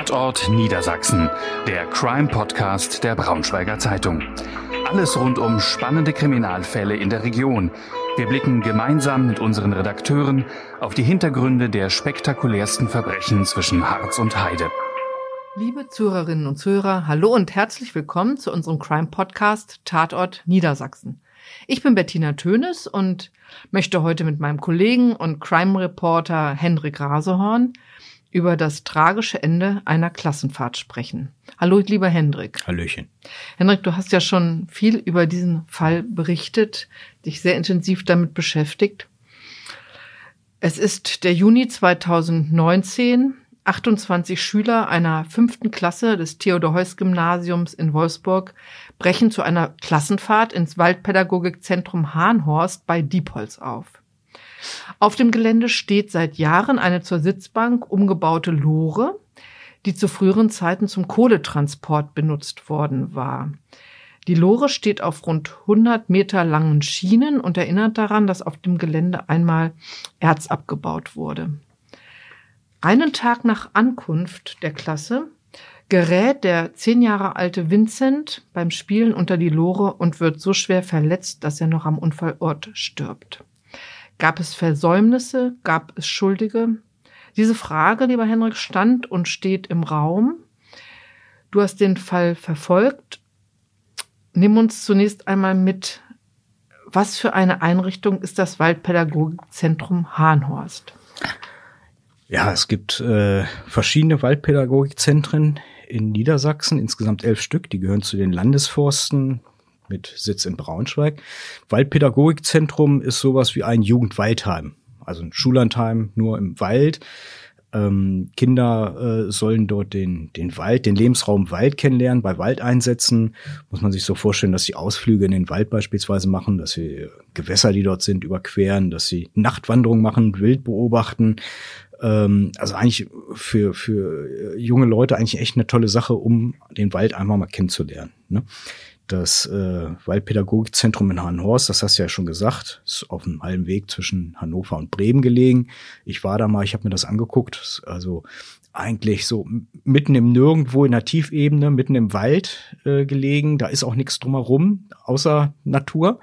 Tatort Niedersachsen, der Crime-Podcast der Braunschweiger Zeitung. Alles rund um spannende Kriminalfälle in der Region. Wir blicken gemeinsam mit unseren Redakteuren auf die Hintergründe der spektakulärsten Verbrechen zwischen Harz und Heide. Liebe Zuhörerinnen und Zuhörer, hallo und herzlich willkommen zu unserem Crime-Podcast Tatort Niedersachsen. Ich bin Bettina Tönes und möchte heute mit meinem Kollegen und Crime-Reporter Henrik Rasehorn über das tragische Ende einer Klassenfahrt sprechen. Hallo, lieber Hendrik. Hallöchen. Hendrik, du hast ja schon viel über diesen Fall berichtet, dich sehr intensiv damit beschäftigt. Es ist der Juni 2019. 28 Schüler einer fünften Klasse des Theodor-Heuss-Gymnasiums in Wolfsburg brechen zu einer Klassenfahrt ins Waldpädagogikzentrum Hahnhorst bei Diepholz auf. Auf dem Gelände steht seit Jahren eine zur Sitzbank umgebaute Lore, die zu früheren Zeiten zum Kohletransport benutzt worden war. Die Lore steht auf rund 100 Meter langen Schienen und erinnert daran, dass auf dem Gelände einmal Erz abgebaut wurde. Einen Tag nach Ankunft der Klasse gerät der zehn Jahre alte Vincent beim Spielen unter die Lore und wird so schwer verletzt, dass er noch am Unfallort stirbt. Gab es Versäumnisse? Gab es Schuldige? Diese Frage, lieber Henrik, stand und steht im Raum. Du hast den Fall verfolgt. Nimm uns zunächst einmal mit, was für eine Einrichtung ist das Waldpädagogikzentrum Hahnhorst? Ja, es gibt äh, verschiedene Waldpädagogikzentren in Niedersachsen, insgesamt elf Stück, die gehören zu den Landesforsten mit Sitz in Braunschweig. Waldpädagogikzentrum ist sowas wie ein Jugendwaldheim, also ein Schullandheim nur im Wald. Ähm, Kinder äh, sollen dort den, den Wald, den Lebensraum Wald kennenlernen. Bei Waldeinsätzen muss man sich so vorstellen, dass sie Ausflüge in den Wald beispielsweise machen, dass sie Gewässer, die dort sind, überqueren, dass sie Nachtwanderungen machen, Wild beobachten. Ähm, also eigentlich für, für junge Leute eigentlich echt eine tolle Sache, um den Wald einfach mal kennenzulernen. Ne? Das äh, Waldpädagogikzentrum in Hahnhorst, das hast du ja schon gesagt, ist auf einem halben Weg zwischen Hannover und Bremen gelegen. Ich war da mal, ich habe mir das angeguckt, also eigentlich so mitten im Nirgendwo in der Tiefebene, mitten im Wald äh, gelegen. Da ist auch nichts drumherum, außer Natur,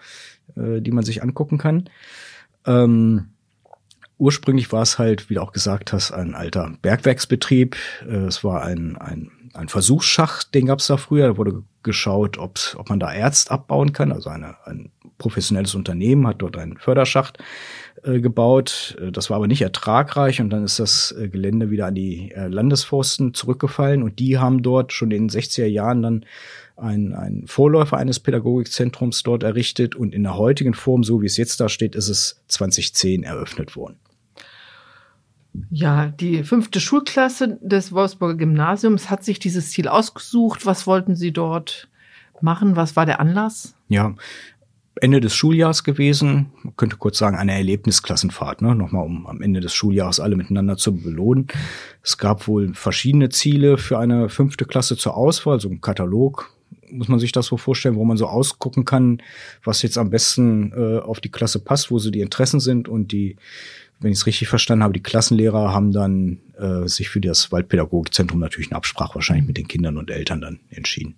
äh, die man sich angucken kann. Ähm, ursprünglich war es halt, wie du auch gesagt hast, ein alter Bergwerksbetrieb. Äh, es war ein, ein ein Versuchsschacht, den gab es da früher. Da wurde geschaut, ob man da Erz abbauen kann. Also eine, ein professionelles Unternehmen hat dort einen Förderschacht äh, gebaut. Äh, das war aber nicht ertragreich und dann ist das äh, Gelände wieder an die äh, Landesforsten zurückgefallen und die haben dort schon in den 60er Jahren dann ein, ein Vorläufer eines Pädagogikzentrums dort errichtet und in der heutigen Form, so wie es jetzt da steht, ist es 2010 eröffnet worden. Ja, die fünfte Schulklasse des Wolfsburger Gymnasiums hat sich dieses Ziel ausgesucht. Was wollten Sie dort machen? Was war der Anlass? Ja, Ende des Schuljahres gewesen. Man könnte kurz sagen, eine Erlebnisklassenfahrt, ne? Nochmal, um am Ende des Schuljahres alle miteinander zu belohnen. Es gab wohl verschiedene Ziele für eine fünfte Klasse zur Auswahl, so ein Katalog, muss man sich das so vorstellen, wo man so ausgucken kann, was jetzt am besten äh, auf die Klasse passt, wo so die Interessen sind und die wenn ich es richtig verstanden habe, die Klassenlehrer haben dann äh, sich für das Waldpädagogikzentrum natürlich eine Absprache wahrscheinlich mit den Kindern und Eltern dann entschieden.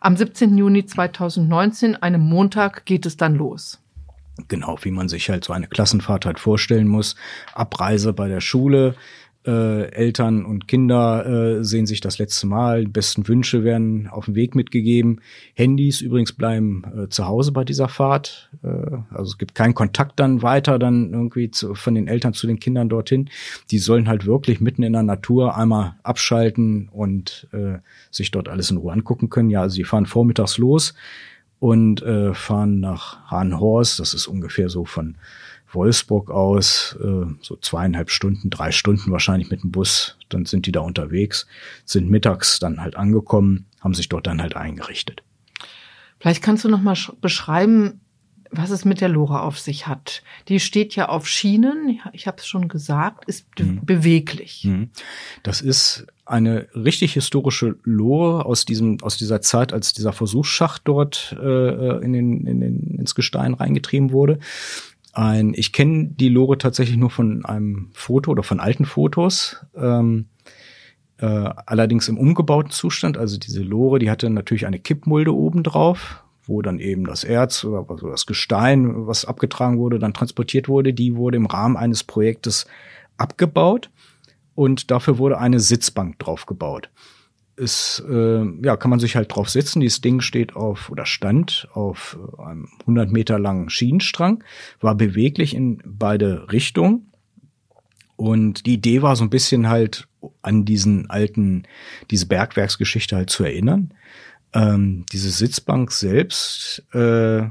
Am 17. Juni 2019, einem Montag, geht es dann los. Genau, wie man sich halt so eine Klassenfahrt halt vorstellen muss. Abreise bei der Schule, äh, Eltern und Kinder äh, sehen sich das letzte Mal. Besten Wünsche werden auf dem Weg mitgegeben. Handys übrigens bleiben äh, zu Hause bei dieser Fahrt. Äh, also es gibt keinen Kontakt dann weiter dann irgendwie zu, von den Eltern zu den Kindern dorthin. Die sollen halt wirklich mitten in der Natur einmal abschalten und äh, sich dort alles in Ruhe angucken können. Ja, also sie fahren vormittags los und äh, fahren nach Hahnhorst. Das ist ungefähr so von Wolfsburg aus, äh, so zweieinhalb Stunden, drei Stunden wahrscheinlich mit dem Bus. Dann sind die da unterwegs, sind mittags dann halt angekommen, haben sich dort dann halt eingerichtet. Vielleicht kannst du noch mal beschreiben, was es mit der Lora auf sich hat. Die steht ja auf Schienen, ich habe es schon gesagt, ist mhm. beweglich. Mhm. Das ist eine richtig historische Lore aus diesem aus dieser Zeit, als dieser Versuchsschacht dort äh, in den, in den ins Gestein reingetrieben wurde ein, ich kenne die Lore tatsächlich nur von einem Foto oder von alten Fotos. Ähm, äh, allerdings im umgebauten Zustand. Also diese Lore, die hatte natürlich eine Kippmulde oben drauf, wo dann eben das Erz oder also das Gestein, was abgetragen wurde, dann transportiert wurde. Die wurde im Rahmen eines Projektes abgebaut und dafür wurde eine Sitzbank draufgebaut. Es äh, ja, kann man sich halt drauf setzen. Dieses Ding steht auf oder stand auf einem 100 Meter langen Schienenstrang, war beweglich in beide Richtungen. Und die Idee war so ein bisschen halt an diesen alten, diese Bergwerksgeschichte halt zu erinnern. Ähm, diese Sitzbank selbst äh,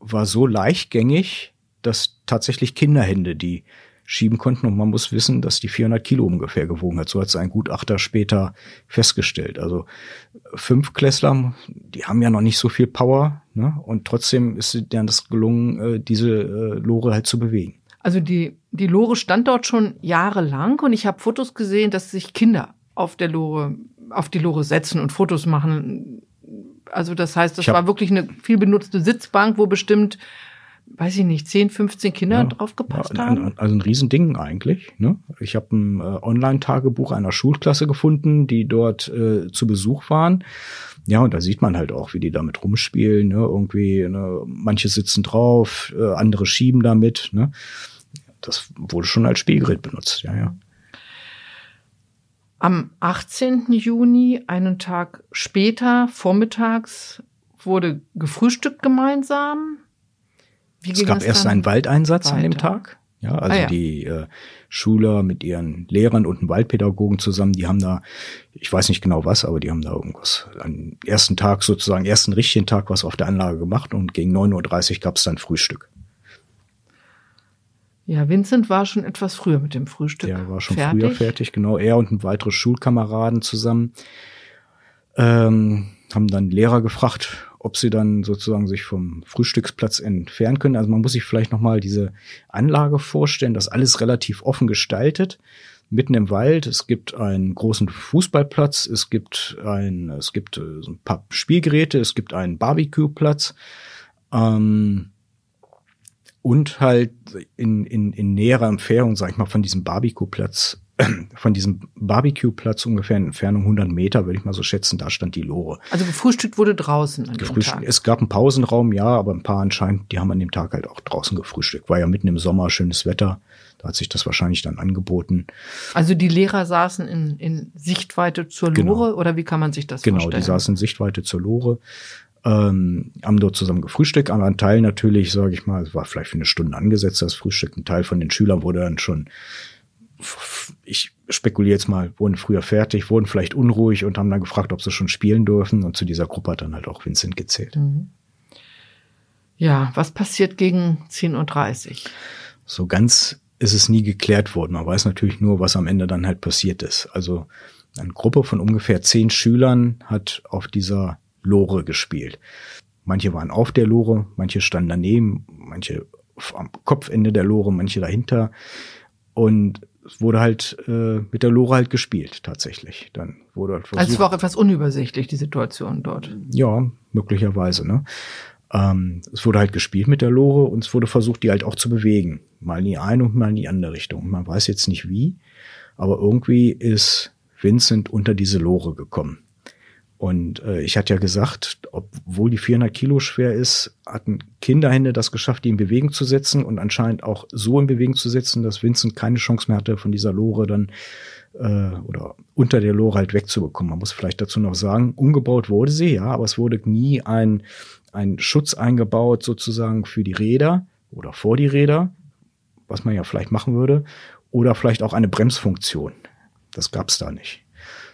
war so leichtgängig, dass tatsächlich Kinderhände die schieben konnten. Und man muss wissen, dass die 400 Kilo ungefähr gewogen hat. So hat es ein Gutachter später festgestellt. Also fünf Klässler, die haben ja noch nicht so viel Power. Ne? Und trotzdem ist denen das gelungen, äh, diese äh, Lore halt zu bewegen. Also die, die Lore stand dort schon jahrelang und ich habe Fotos gesehen, dass sich Kinder auf der Lore, auf die Lore setzen und Fotos machen. Also das heißt, das war wirklich eine viel benutzte Sitzbank, wo bestimmt, weiß ich nicht, 10, 15 Kinder ja, drauf gepasst ja, haben. Also ein Riesending eigentlich. Ne? Ich habe ein äh, Online-Tagebuch einer Schulklasse gefunden, die dort äh, zu Besuch waren. Ja, und da sieht man halt auch, wie die damit rumspielen. Ne? Irgendwie, ne? manche sitzen drauf, äh, andere schieben damit. Ne? Das wurde schon als Spielgerät benutzt, ja, ja. Am 18. Juni, einen Tag später, vormittags, wurde gefrühstückt gemeinsam. Wie es gab erst einen Waldeinsatz weiter? an dem Tag. Ja, also ah, ja. die äh, Schüler mit ihren Lehrern und einem Waldpädagogen zusammen, die haben da, ich weiß nicht genau was, aber die haben da irgendwas am ersten Tag sozusagen, ersten richtigen Tag was auf der Anlage gemacht und gegen 9.30 Uhr gab es dann Frühstück. Ja, Vincent war schon etwas früher mit dem Frühstück. Der war schon fertig. früher fertig, genau. Er und ein weitere Schulkameraden zusammen ähm, haben dann Lehrer gefragt, ob sie dann sozusagen sich vom Frühstücksplatz entfernen können. Also man muss sich vielleicht nochmal diese Anlage vorstellen, das alles relativ offen gestaltet. Mitten im Wald, es gibt einen großen Fußballplatz, es gibt ein, es gibt äh, ein paar Spielgeräte, es gibt einen Barbecue-Platz. Ähm, und halt in, in, in näherer Entfernung, sag ich mal, von diesem Barbecue-Platz, von diesem Barbecue-Platz ungefähr in Entfernung 100 Meter, würde ich mal so schätzen, da stand die Lore. Also gefrühstückt wurde draußen an gefrühstückt, Tag. Es gab einen Pausenraum, ja, aber ein paar anscheinend, die haben an dem Tag halt auch draußen gefrühstückt. War ja mitten im Sommer, schönes Wetter. Da hat sich das wahrscheinlich dann angeboten. Also die Lehrer saßen in, in Sichtweite zur genau. Lore genau. oder wie kann man sich das genau, vorstellen? Genau, die saßen in Sichtweite zur Lore ähm, haben dort zusammen gefrühstückt, aber ein Teil natürlich, sage ich mal, es war vielleicht für eine Stunde angesetzt, das Frühstück. Ein Teil von den Schülern wurde dann schon, ich spekuliere jetzt mal, wurden früher fertig, wurden vielleicht unruhig und haben dann gefragt, ob sie schon spielen dürfen. Und zu dieser Gruppe hat dann halt auch Vincent gezählt. Mhm. Ja, was passiert gegen 10.30 Uhr? So ganz ist es nie geklärt worden. Man weiß natürlich nur, was am Ende dann halt passiert ist. Also eine Gruppe von ungefähr zehn Schülern hat auf dieser Lore gespielt. Manche waren auf der Lore, manche standen daneben, manche am Kopfende der Lore, manche dahinter. Und es wurde halt äh, mit der Lore halt gespielt, tatsächlich. Dann wurde halt versucht, Also es war auch etwas unübersichtlich, die Situation dort. Ja, möglicherweise, ne? Ähm, es wurde halt gespielt mit der Lore und es wurde versucht, die halt auch zu bewegen. Mal in die eine und mal in die andere Richtung. Man weiß jetzt nicht wie, aber irgendwie ist Vincent unter diese Lore gekommen. Und äh, ich hatte ja gesagt, obwohl die 400 Kilo schwer ist, hatten Kinderhände das geschafft, die in Bewegung zu setzen und anscheinend auch so in Bewegung zu setzen, dass Vincent keine Chance mehr hatte, von dieser Lore dann äh, oder unter der Lore halt wegzubekommen. Man muss vielleicht dazu noch sagen, umgebaut wurde sie, ja, aber es wurde nie ein, ein Schutz eingebaut sozusagen für die Räder oder vor die Räder, was man ja vielleicht machen würde, oder vielleicht auch eine Bremsfunktion. Das gab's da nicht.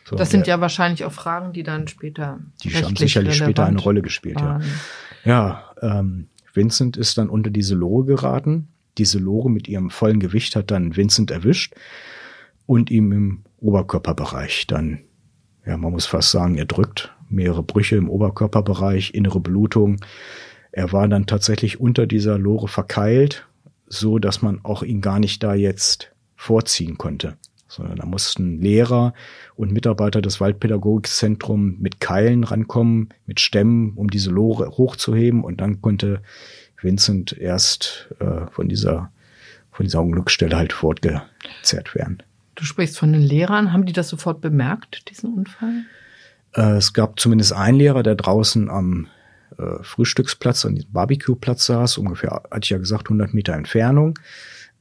So, das sind der, ja wahrscheinlich auch Fragen, die dann später. Die haben sicherlich später eine Rolle gespielt, waren. ja. Ja, ähm, Vincent ist dann unter diese Lore geraten. Diese Lore mit ihrem vollen Gewicht hat dann Vincent erwischt und ihm im Oberkörperbereich dann, ja, man muss fast sagen, erdrückt. Mehrere Brüche im Oberkörperbereich, innere Blutung. Er war dann tatsächlich unter dieser Lore verkeilt, so dass man auch ihn gar nicht da jetzt vorziehen konnte sondern da mussten Lehrer und Mitarbeiter des Waldpädagogikzentrums mit Keilen rankommen, mit Stämmen, um diese Lore hochzuheben und dann konnte Vincent erst äh, von dieser von dieser Unglücksstelle halt fortgezerrt werden. Du sprichst von den Lehrern. Haben die das sofort bemerkt, diesen Unfall? Äh, es gab zumindest einen Lehrer, der draußen am äh, Frühstücksplatz, an diesem Barbecue-Platz saß, ungefähr, hatte ich ja gesagt, 100 Meter Entfernung.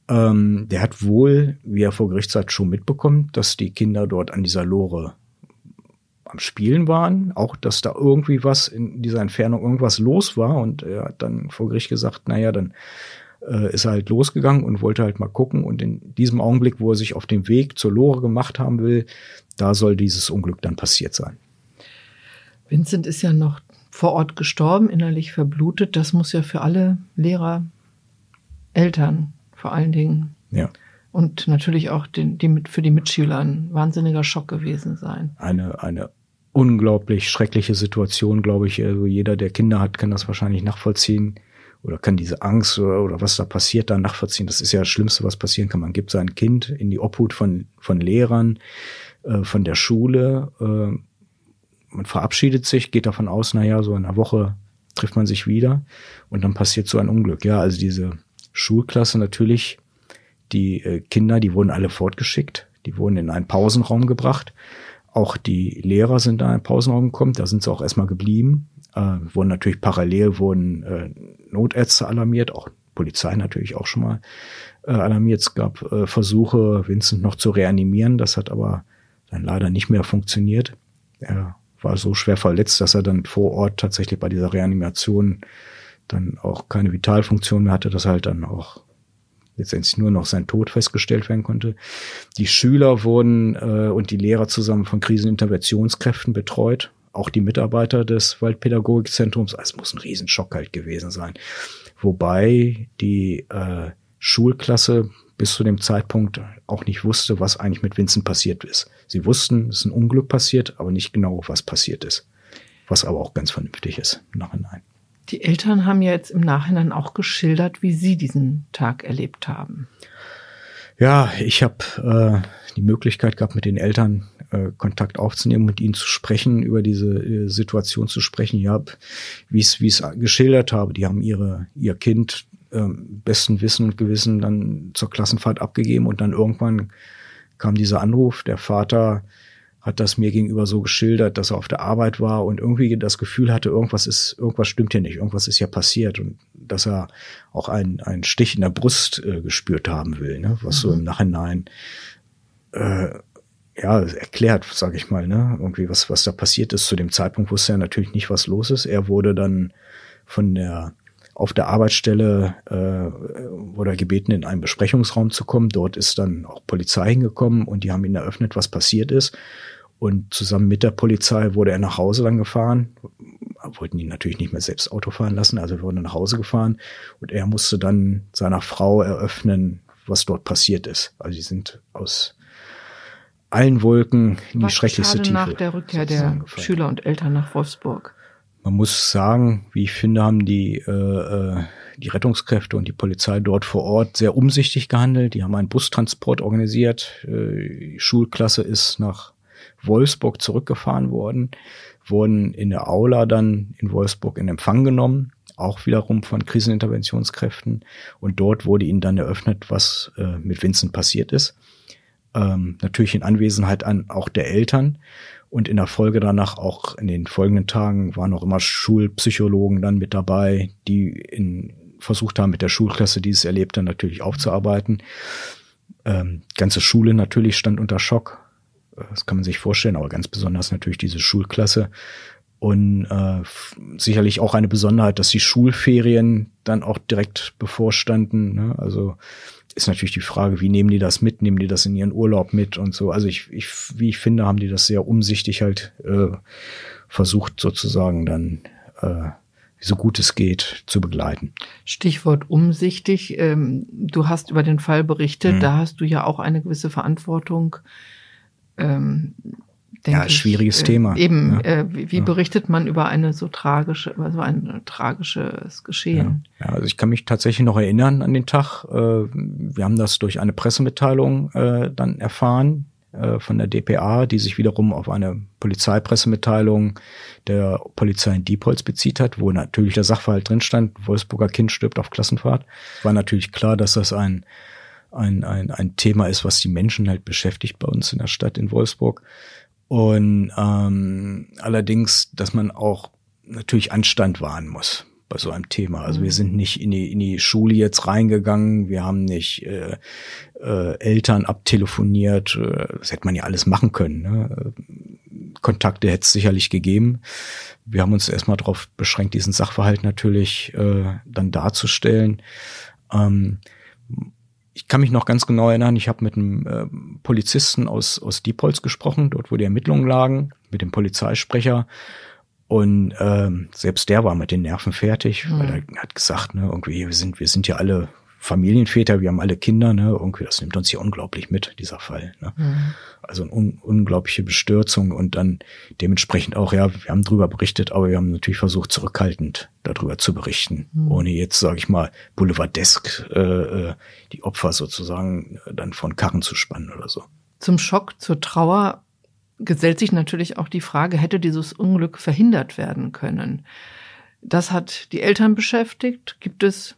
Ähm, der hat wohl, wie er vor Gericht sagt, schon mitbekommen, dass die Kinder dort an dieser Lore am Spielen waren, auch dass da irgendwie was in dieser Entfernung irgendwas los war und er hat dann vor Gericht gesagt, naja, dann äh, ist er halt losgegangen und wollte halt mal gucken und in diesem Augenblick, wo er sich auf dem Weg zur Lore gemacht haben will, da soll dieses Unglück dann passiert sein. Vincent ist ja noch vor Ort gestorben, innerlich verblutet. Das muss ja für alle Lehrer, Eltern vor allen Dingen ja. und natürlich auch den, die, für die Mitschüler ein wahnsinniger Schock gewesen sein. Eine, eine unglaublich schreckliche Situation, glaube ich. Also jeder, der Kinder hat, kann das wahrscheinlich nachvollziehen oder kann diese Angst oder, oder was da passiert da nachvollziehen. Das ist ja das Schlimmste, was passieren kann. Man gibt sein Kind in die Obhut von, von Lehrern, äh, von der Schule. Äh, man verabschiedet sich, geht davon aus, na ja, so in einer Woche trifft man sich wieder und dann passiert so ein Unglück. Ja, also diese Schulklasse natürlich, die äh, Kinder, die wurden alle fortgeschickt, die wurden in einen Pausenraum gebracht. Auch die Lehrer sind da in einen Pausenraum gekommen, da sind sie auch erstmal geblieben. Äh, wurden natürlich parallel wurden äh, Notärzte alarmiert, auch Polizei natürlich auch schon mal äh, alarmiert. Es gab äh, Versuche, Vincent noch zu reanimieren, das hat aber dann leider nicht mehr funktioniert. Er war so schwer verletzt, dass er dann vor Ort tatsächlich bei dieser Reanimation dann auch keine Vitalfunktion mehr hatte, dass halt dann auch letztendlich nur noch sein Tod festgestellt werden konnte. Die Schüler wurden äh, und die Lehrer zusammen von Kriseninterventionskräften betreut, auch die Mitarbeiter des Waldpädagogikzentrums. Es muss ein Riesenschock halt gewesen sein. Wobei die äh, Schulklasse bis zu dem Zeitpunkt auch nicht wusste, was eigentlich mit Vincent passiert ist. Sie wussten, es ist ein Unglück passiert, aber nicht genau, was passiert ist. Was aber auch ganz vernünftig ist im Nachhinein. Die Eltern haben ja jetzt im Nachhinein auch geschildert, wie sie diesen Tag erlebt haben. Ja, ich habe äh, die Möglichkeit gehabt, mit den Eltern äh, Kontakt aufzunehmen, mit ihnen zu sprechen, über diese äh, Situation zu sprechen. Wie es wie es geschildert habe, die haben ihre ihr Kind ähm, besten Wissen und Gewissen dann zur Klassenfahrt abgegeben und dann irgendwann kam dieser Anruf, der Vater hat das mir gegenüber so geschildert, dass er auf der Arbeit war und irgendwie das Gefühl hatte, irgendwas ist, irgendwas stimmt hier nicht, irgendwas ist ja passiert und dass er auch einen, einen Stich in der Brust äh, gespürt haben will, ne? was mhm. so im Nachhinein äh, ja erklärt, sage ich mal, ne? irgendwie was was da passiert ist. Zu dem Zeitpunkt wusste er natürlich nicht, was los ist. Er wurde dann von der auf der Arbeitsstelle äh, wurde er gebeten, in einen Besprechungsraum zu kommen. Dort ist dann auch Polizei hingekommen und die haben ihn eröffnet, was passiert ist. Und zusammen mit der Polizei wurde er nach Hause dann gefahren. Wollten ihn natürlich nicht mehr selbst Auto fahren lassen, also wurden nach Hause gefahren. Und er musste dann seiner Frau eröffnen, was dort passiert ist. Also sie sind aus allen Wolken in was die schrecklichste Tiefe. nach der Rückkehr der gefallen. Schüler und Eltern nach Wolfsburg. Man muss sagen, wie ich finde, haben die, äh, äh, die Rettungskräfte und die Polizei dort vor Ort sehr umsichtig gehandelt. Die haben einen Bustransport organisiert. Äh, Schulklasse ist nach Wolfsburg zurückgefahren worden, wurden in der Aula dann in Wolfsburg in Empfang genommen, auch wiederum von Kriseninterventionskräften. Und dort wurde ihnen dann eröffnet, was äh, mit Vincent passiert ist. Ähm, natürlich in Anwesenheit an auch der Eltern. Und in der Folge danach auch in den folgenden Tagen waren auch immer Schulpsychologen dann mit dabei, die in, versucht haben, mit der Schulklasse dieses Erlebte natürlich aufzuarbeiten. Ähm, ganze Schule natürlich stand unter Schock. Das kann man sich vorstellen, aber ganz besonders natürlich diese Schulklasse. Und äh, sicherlich auch eine Besonderheit, dass die Schulferien dann auch direkt bevorstanden. Ne? Also ist natürlich die Frage, wie nehmen die das mit? Nehmen die das in ihren Urlaub mit und so? Also ich, ich wie ich finde, haben die das sehr umsichtig halt äh, versucht sozusagen dann äh, so gut es geht zu begleiten. Stichwort umsichtig. Ähm, du hast über den Fall berichtet, mhm. da hast du ja auch eine gewisse Verantwortung. Ähm, ja, ich, schwieriges äh, Thema. Eben, ja. äh, wie, wie, berichtet man über eine so tragische, über so ein tragisches Geschehen? Ja. ja. also ich kann mich tatsächlich noch erinnern an den Tag. Äh, wir haben das durch eine Pressemitteilung äh, dann erfahren von der DPA, die sich wiederum auf eine Polizeipressemitteilung der Polizei in Diepholz bezieht hat, wo natürlich der Sachverhalt drin stand, Wolfsburger Kind stirbt auf Klassenfahrt. War natürlich klar, dass das ein ein, ein, ein Thema ist, was die Menschen halt beschäftigt bei uns in der Stadt in Wolfsburg. Und ähm, allerdings, dass man auch natürlich Anstand wahren muss bei so einem Thema. Also wir mhm. sind nicht in die, in die Schule jetzt reingegangen, wir haben nicht äh, äh, Eltern abtelefoniert, äh, das hätte man ja alles machen können. Ne? Kontakte hätte es sicherlich gegeben. Wir haben uns erstmal darauf beschränkt, diesen Sachverhalt natürlich äh, dann darzustellen. Ähm, ich kann mich noch ganz genau erinnern, ich habe mit einem äh, Polizisten aus, aus Diepholz gesprochen, dort wo die Ermittlungen lagen, mit dem Polizeisprecher. Und ähm, selbst der war mit den Nerven fertig, mhm. weil er hat gesagt, ne, irgendwie, wir sind, wir sind ja alle Familienväter, wir haben alle Kinder, ne, irgendwie, das nimmt uns hier unglaublich mit, dieser Fall. Ne? Mhm. Also eine un unglaubliche Bestürzung und dann dementsprechend auch, ja, wir haben drüber berichtet, aber wir haben natürlich versucht, zurückhaltend darüber zu berichten, mhm. ohne jetzt, sage ich mal, boulevardesk äh, äh, die Opfer sozusagen dann von Karren zu spannen oder so. Zum Schock, zur Trauer gesellt sich natürlich auch die Frage, hätte dieses Unglück verhindert werden können? Das hat die Eltern beschäftigt. Gibt es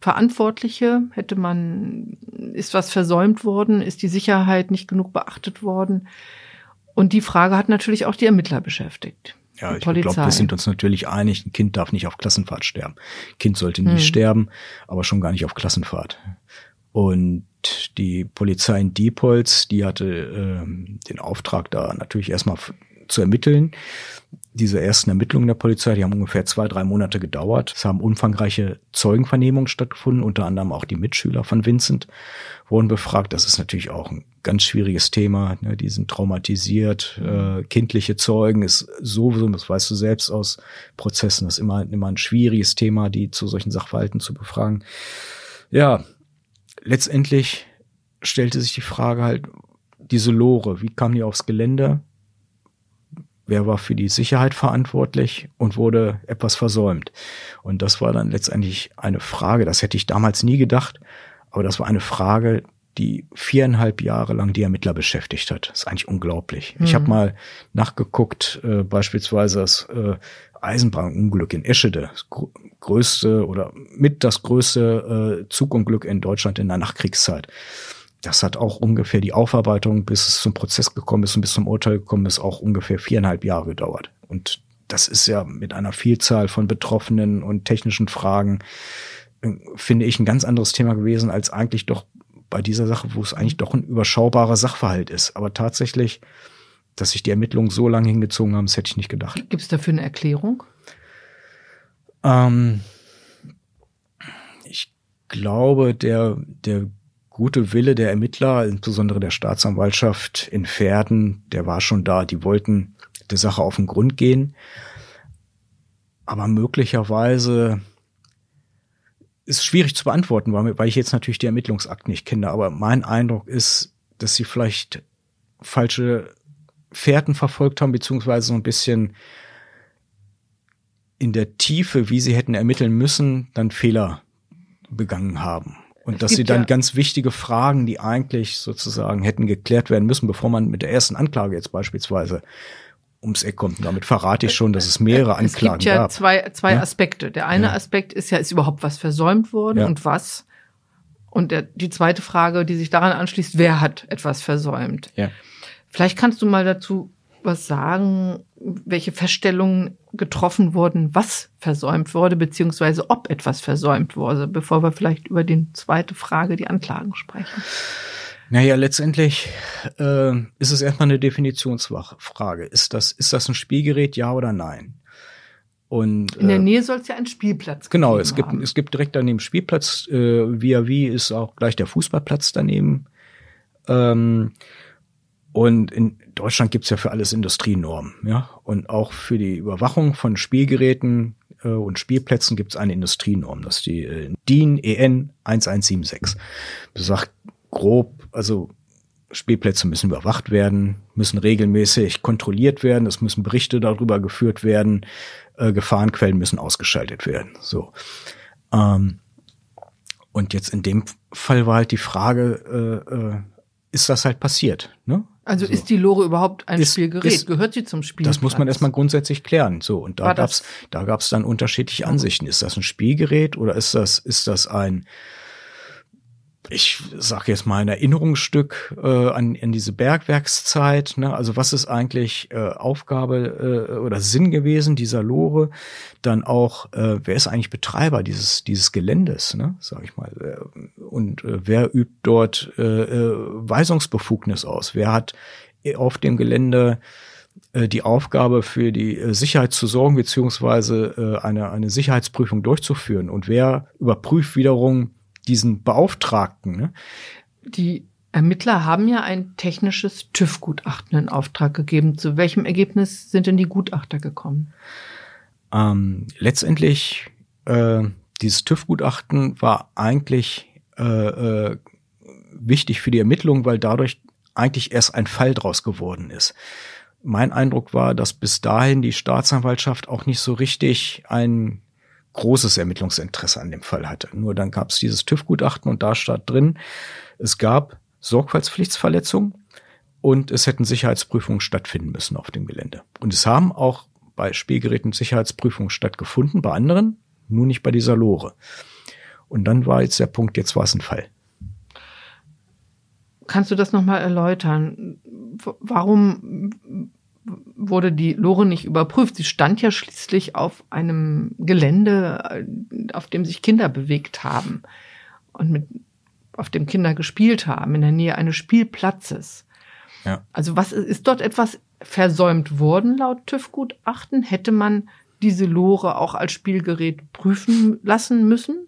Verantwortliche? Hätte man, ist was versäumt worden? Ist die Sicherheit nicht genug beachtet worden? Und die Frage hat natürlich auch die Ermittler beschäftigt. Ja, ich glaube, wir sind uns natürlich einig, ein Kind darf nicht auf Klassenfahrt sterben. Kind sollte nie hm. sterben, aber schon gar nicht auf Klassenfahrt. Und die Polizei in Diepholz, die hatte äh, den Auftrag, da natürlich erstmal zu ermitteln diese ersten Ermittlungen der Polizei, die haben ungefähr zwei, drei Monate gedauert. Es haben umfangreiche Zeugenvernehmungen stattgefunden, unter anderem auch die Mitschüler von Vincent wurden befragt. Das ist natürlich auch ein ganz schwieriges Thema. Ne? Die sind traumatisiert. Äh, kindliche Zeugen ist sowieso, das weißt du selbst aus Prozessen, das ist immer, immer ein schwieriges Thema, die zu solchen Sachverhalten zu befragen. Ja, letztendlich stellte sich die Frage halt, diese Lore, wie kam die aufs Gelände? Wer war für die Sicherheit verantwortlich und wurde etwas versäumt. Und das war dann letztendlich eine Frage, das hätte ich damals nie gedacht, aber das war eine Frage, die viereinhalb Jahre lang die Ermittler beschäftigt hat. Das ist eigentlich unglaublich. Mhm. Ich habe mal nachgeguckt, äh, beispielsweise das äh, Eisenbahnunglück in Eschede, das größte oder mit das größte äh, Zugunglück in Deutschland in der Nachkriegszeit das hat auch ungefähr die Aufarbeitung, bis es zum Prozess gekommen ist und bis zum Urteil gekommen ist, auch ungefähr viereinhalb Jahre gedauert. Und das ist ja mit einer Vielzahl von Betroffenen und technischen Fragen, äh, finde ich, ein ganz anderes Thema gewesen als eigentlich doch bei dieser Sache, wo es eigentlich doch ein überschaubarer Sachverhalt ist. Aber tatsächlich, dass sich die Ermittlungen so lange hingezogen haben, das hätte ich nicht gedacht. Gibt es dafür eine Erklärung? Ähm, ich glaube, der, der gute Wille der Ermittler, insbesondere der Staatsanwaltschaft in Pferden, der war schon da. Die wollten der Sache auf den Grund gehen. Aber möglicherweise ist schwierig zu beantworten, weil ich jetzt natürlich die Ermittlungsakten nicht kenne. Aber mein Eindruck ist, dass sie vielleicht falsche Fährten verfolgt haben, beziehungsweise so ein bisschen in der Tiefe, wie sie hätten ermitteln müssen, dann Fehler begangen haben. Und dass sie dann ja ganz wichtige Fragen, die eigentlich sozusagen hätten geklärt werden müssen, bevor man mit der ersten Anklage jetzt beispielsweise ums Eck kommt. Und damit verrate ich schon, dass es mehrere Anklagen gab. Es gibt ja gab. zwei, zwei ja? Aspekte. Der eine ja. Aspekt ist ja, ist überhaupt was versäumt worden und was? Und der, die zweite Frage, die sich daran anschließt, wer hat etwas versäumt? Ja. Vielleicht kannst du mal dazu was sagen, welche Feststellungen getroffen wurden, was versäumt wurde, beziehungsweise ob etwas versäumt wurde, bevor wir vielleicht über die zweite Frage, die Anklagen sprechen? Naja, letztendlich äh, ist es erstmal eine Definitionsfrage. Ist das, ist das ein Spielgerät, ja oder nein? Und, In der äh, Nähe soll es ja einen Spielplatz geben. Genau, es gibt, haben. es gibt direkt daneben Spielplatz. Äh, via wie ist auch gleich der Fußballplatz daneben. Ähm, und in Deutschland gibt's ja für alles Industrienormen, ja. Und auch für die Überwachung von Spielgeräten äh, und Spielplätzen gibt's eine Industrienorm. Das ist die äh, DIN EN 1176. Das sagt grob, also Spielplätze müssen überwacht werden, müssen regelmäßig kontrolliert werden, es müssen Berichte darüber geführt werden, äh, Gefahrenquellen müssen ausgeschaltet werden. So. Ähm, und jetzt in dem Fall war halt die Frage, äh, äh, ist das halt passiert? Ne? Also so. ist die Lore überhaupt ein ist, Spielgerät? Ist, Gehört sie zum Spiel? Das muss man erstmal grundsätzlich klären. So und da gab's da gab's dann unterschiedliche Ansichten. Ist das ein Spielgerät oder ist das ist das ein ich sage jetzt mal ein Erinnerungsstück äh, an, an diese Bergwerkszeit. Ne? Also was ist eigentlich äh, Aufgabe äh, oder Sinn gewesen dieser Lore? Dann auch, äh, wer ist eigentlich Betreiber dieses dieses Geländes, ne? sage ich mal. Und äh, wer übt dort äh, äh, Weisungsbefugnis aus? Wer hat auf dem Gelände äh, die Aufgabe für die äh, Sicherheit zu sorgen beziehungsweise äh, eine eine Sicherheitsprüfung durchzuführen? Und wer überprüft wiederum diesen Beauftragten. Ne? Die Ermittler haben ja ein technisches TÜV-Gutachten in Auftrag gegeben. Zu welchem Ergebnis sind denn die Gutachter gekommen? Ähm, letztendlich, äh, dieses TÜV-Gutachten war eigentlich äh, äh, wichtig für die Ermittlung, weil dadurch eigentlich erst ein Fall draus geworden ist. Mein Eindruck war, dass bis dahin die Staatsanwaltschaft auch nicht so richtig ein großes Ermittlungsinteresse an dem Fall hatte. Nur dann gab es dieses TÜV-Gutachten und da stand drin, es gab Sorgfaltspflichtsverletzungen und es hätten Sicherheitsprüfungen stattfinden müssen auf dem Gelände. Und es haben auch bei Spielgeräten Sicherheitsprüfungen stattgefunden, bei anderen, nur nicht bei dieser Lore. Und dann war jetzt der Punkt, jetzt war es ein Fall. Kannst du das nochmal erläutern? Warum wurde die Lore nicht überprüft. Sie stand ja schließlich auf einem Gelände, äh, auf dem sich Kinder bewegt haben und mit, auf dem Kinder gespielt haben, in der Nähe eines Spielplatzes. Ja. Also was ist dort etwas versäumt worden laut TÜV-Gutachten? Hätte man diese Lore auch als Spielgerät prüfen lassen müssen?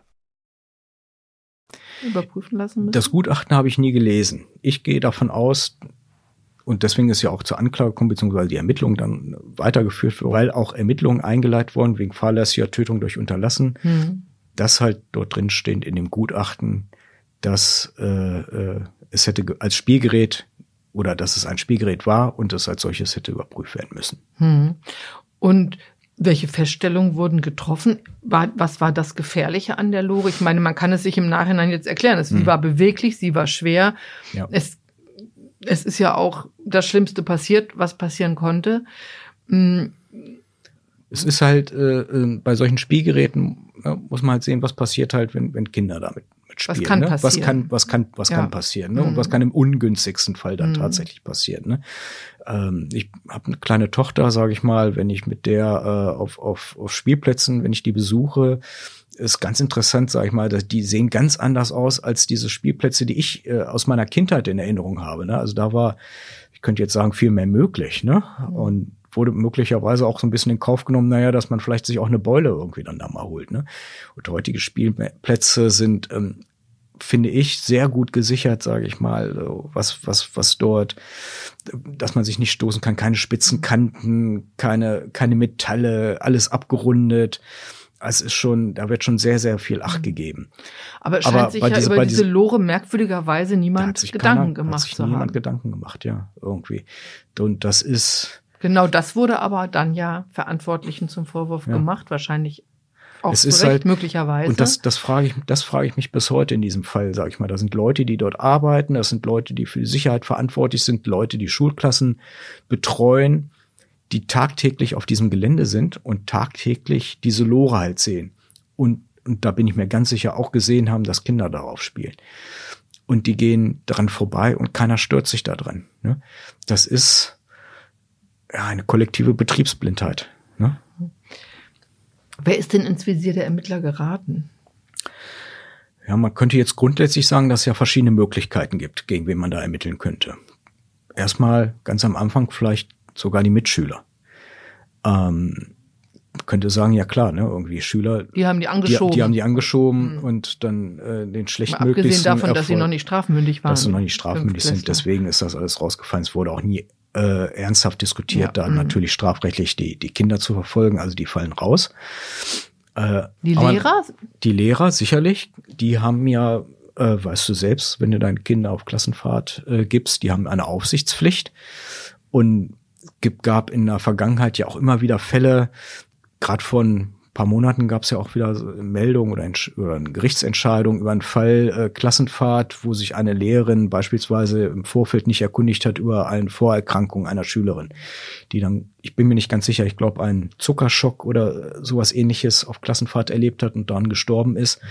Überprüfen lassen müssen? Das Gutachten habe ich nie gelesen. Ich gehe davon aus, und deswegen ist ja auch zur Anklage gekommen, beziehungsweise die Ermittlungen dann weitergeführt, weil auch Ermittlungen eingeleitet wurden wegen fahrlässiger Tötung durch Unterlassen. Mhm. Das halt dort drin steht in dem Gutachten, dass äh, äh, es hätte als Spielgerät oder dass es ein Spielgerät war und es als solches hätte überprüft werden müssen. Mhm. Und welche Feststellungen wurden getroffen? War, was war das Gefährliche an der Lore? Ich meine, man kann es sich im Nachhinein jetzt erklären. Es, mhm. Sie war beweglich, sie war schwer. Ja. Es, es ist ja auch das Schlimmste passiert, was passieren konnte. Mhm. Es ist halt äh, äh, bei solchen Spielgeräten ja, muss man halt sehen, was passiert halt, wenn, wenn Kinder damit Was kann ne? passieren? Was kann, was kann, was ja. kann passieren? Ne? Mhm. Und was kann im ungünstigsten Fall dann mhm. tatsächlich passieren? Ne? Ähm, ich habe eine kleine Tochter, sage ich mal, wenn ich mit der äh, auf, auf, auf Spielplätzen, wenn ich die besuche, ist ganz interessant, sage ich mal, dass die sehen ganz anders aus als diese Spielplätze, die ich äh, aus meiner Kindheit in Erinnerung habe. Ne? Also da war, ich könnte jetzt sagen, viel mehr möglich. Ne? Mhm. Und wurde möglicherweise auch so ein bisschen in Kauf genommen, naja, dass man vielleicht sich auch eine Beule irgendwie dann da mal holt. Ne? Und heutige Spielplätze sind ähm, finde ich, sehr gut gesichert, sage ich mal, was, was, was dort, dass man sich nicht stoßen kann, keine spitzen Kanten, keine, keine Metalle, alles abgerundet. Es ist schon, da wird schon sehr, sehr viel Acht mhm. gegeben. Aber es scheint Aber sich ja diese, über diese Lore merkwürdigerweise niemand Gedanken keiner, gemacht hat sich zu niemand haben. Gedanken gemacht, ja, irgendwie. Und das ist, Genau, das wurde aber dann ja Verantwortlichen zum Vorwurf ja. gemacht, wahrscheinlich auch es ist halt möglicherweise. Und das, das frage ich, das frage ich mich bis heute in diesem Fall, sage ich mal. Da sind Leute, die dort arbeiten, das sind Leute, die für die Sicherheit verantwortlich sind, Leute, die Schulklassen betreuen, die tagtäglich auf diesem Gelände sind und tagtäglich diese Lore halt sehen. Und, und da bin ich mir ganz sicher auch gesehen haben, dass Kinder darauf spielen. Und die gehen dran vorbei und keiner stört sich da dran. Ne? Das ist ja, eine kollektive Betriebsblindheit. Ne? Wer ist denn ins Visier der Ermittler geraten? Ja, man könnte jetzt grundsätzlich sagen, dass es ja verschiedene Möglichkeiten gibt, gegen wen man da ermitteln könnte. Erstmal ganz am Anfang vielleicht sogar die Mitschüler. Ähm, könnte sagen, ja klar, ne, irgendwie Schüler. Die haben die angeschoben. Die, die haben die angeschoben mhm. und dann äh, den schlechtmöglichsten Abgesehen davon, Erfolg, dass sie noch nicht strafmündig waren. Dass sie noch nicht strafmündig sind. Deswegen ist das alles rausgefallen. Es wurde auch nie äh, ernsthaft diskutiert, ja, da mh. natürlich strafrechtlich die, die Kinder zu verfolgen, also die fallen raus. Äh, die Lehrer? Die Lehrer, sicherlich, die haben ja, äh, weißt du selbst, wenn du deine Kinder auf Klassenfahrt äh, gibst, die haben eine Aufsichtspflicht. Und gibt, gab in der Vergangenheit ja auch immer wieder Fälle, gerade von paar Monaten gab es ja auch wieder Meldungen oder, oder eine Gerichtsentscheidung über einen Fall äh, Klassenfahrt, wo sich eine Lehrerin beispielsweise im Vorfeld nicht erkundigt hat über eine Vorerkrankung einer Schülerin, die dann, ich bin mir nicht ganz sicher, ich glaube, einen Zuckerschock oder sowas ähnliches auf Klassenfahrt erlebt hat und dann gestorben ist.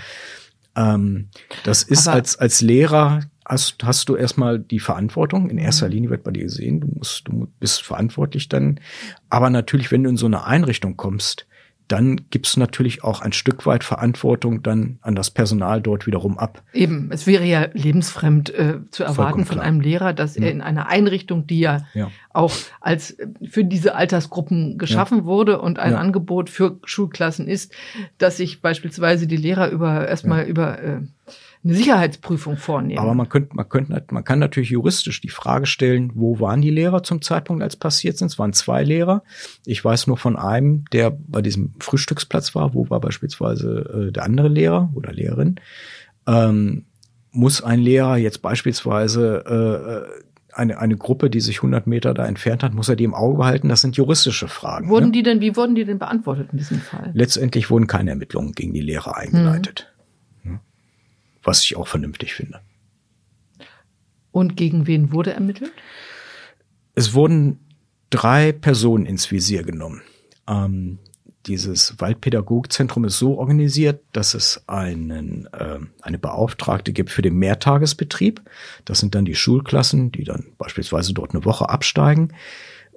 Ähm, das ist Aber als, als Lehrer hast, hast du erstmal die Verantwortung. In erster mhm. Linie wird bei dir gesehen, du musst, du bist verantwortlich dann. Aber natürlich, wenn du in so eine Einrichtung kommst, dann gibt's natürlich auch ein Stück weit Verantwortung dann an das Personal dort wiederum ab. Eben, es wäre ja lebensfremd äh, zu erwarten von einem Lehrer, dass er in einer Einrichtung, die ja, ja, auch als äh, für diese Altersgruppen geschaffen ja. wurde und ein ja. Angebot für Schulklassen ist, dass sich beispielsweise die Lehrer über erstmal über äh, eine Sicherheitsprüfung vornehmen. Aber man könnte, man könnte, man kann natürlich juristisch die Frage stellen, wo waren die Lehrer zum Zeitpunkt, als passiert sind? Es waren zwei Lehrer. Ich weiß nur von einem, der bei diesem Frühstücksplatz war. Wo war beispielsweise äh, der andere Lehrer oder Lehrerin? Ähm, muss ein Lehrer jetzt beispielsweise äh, äh eine, eine Gruppe, die sich 100 Meter da entfernt hat, muss er die im Auge behalten? Das sind juristische Fragen. Wurden ne? die denn, wie wurden die denn beantwortet in diesem Fall? Letztendlich wurden keine Ermittlungen gegen die Lehrer eingeleitet. Hm was ich auch vernünftig finde. Und gegen wen wurde ermittelt? Es wurden drei Personen ins Visier genommen. Ähm, dieses Waldpädagogzentrum ist so organisiert, dass es einen, äh, eine Beauftragte gibt für den Mehrtagesbetrieb. Das sind dann die Schulklassen, die dann beispielsweise dort eine Woche absteigen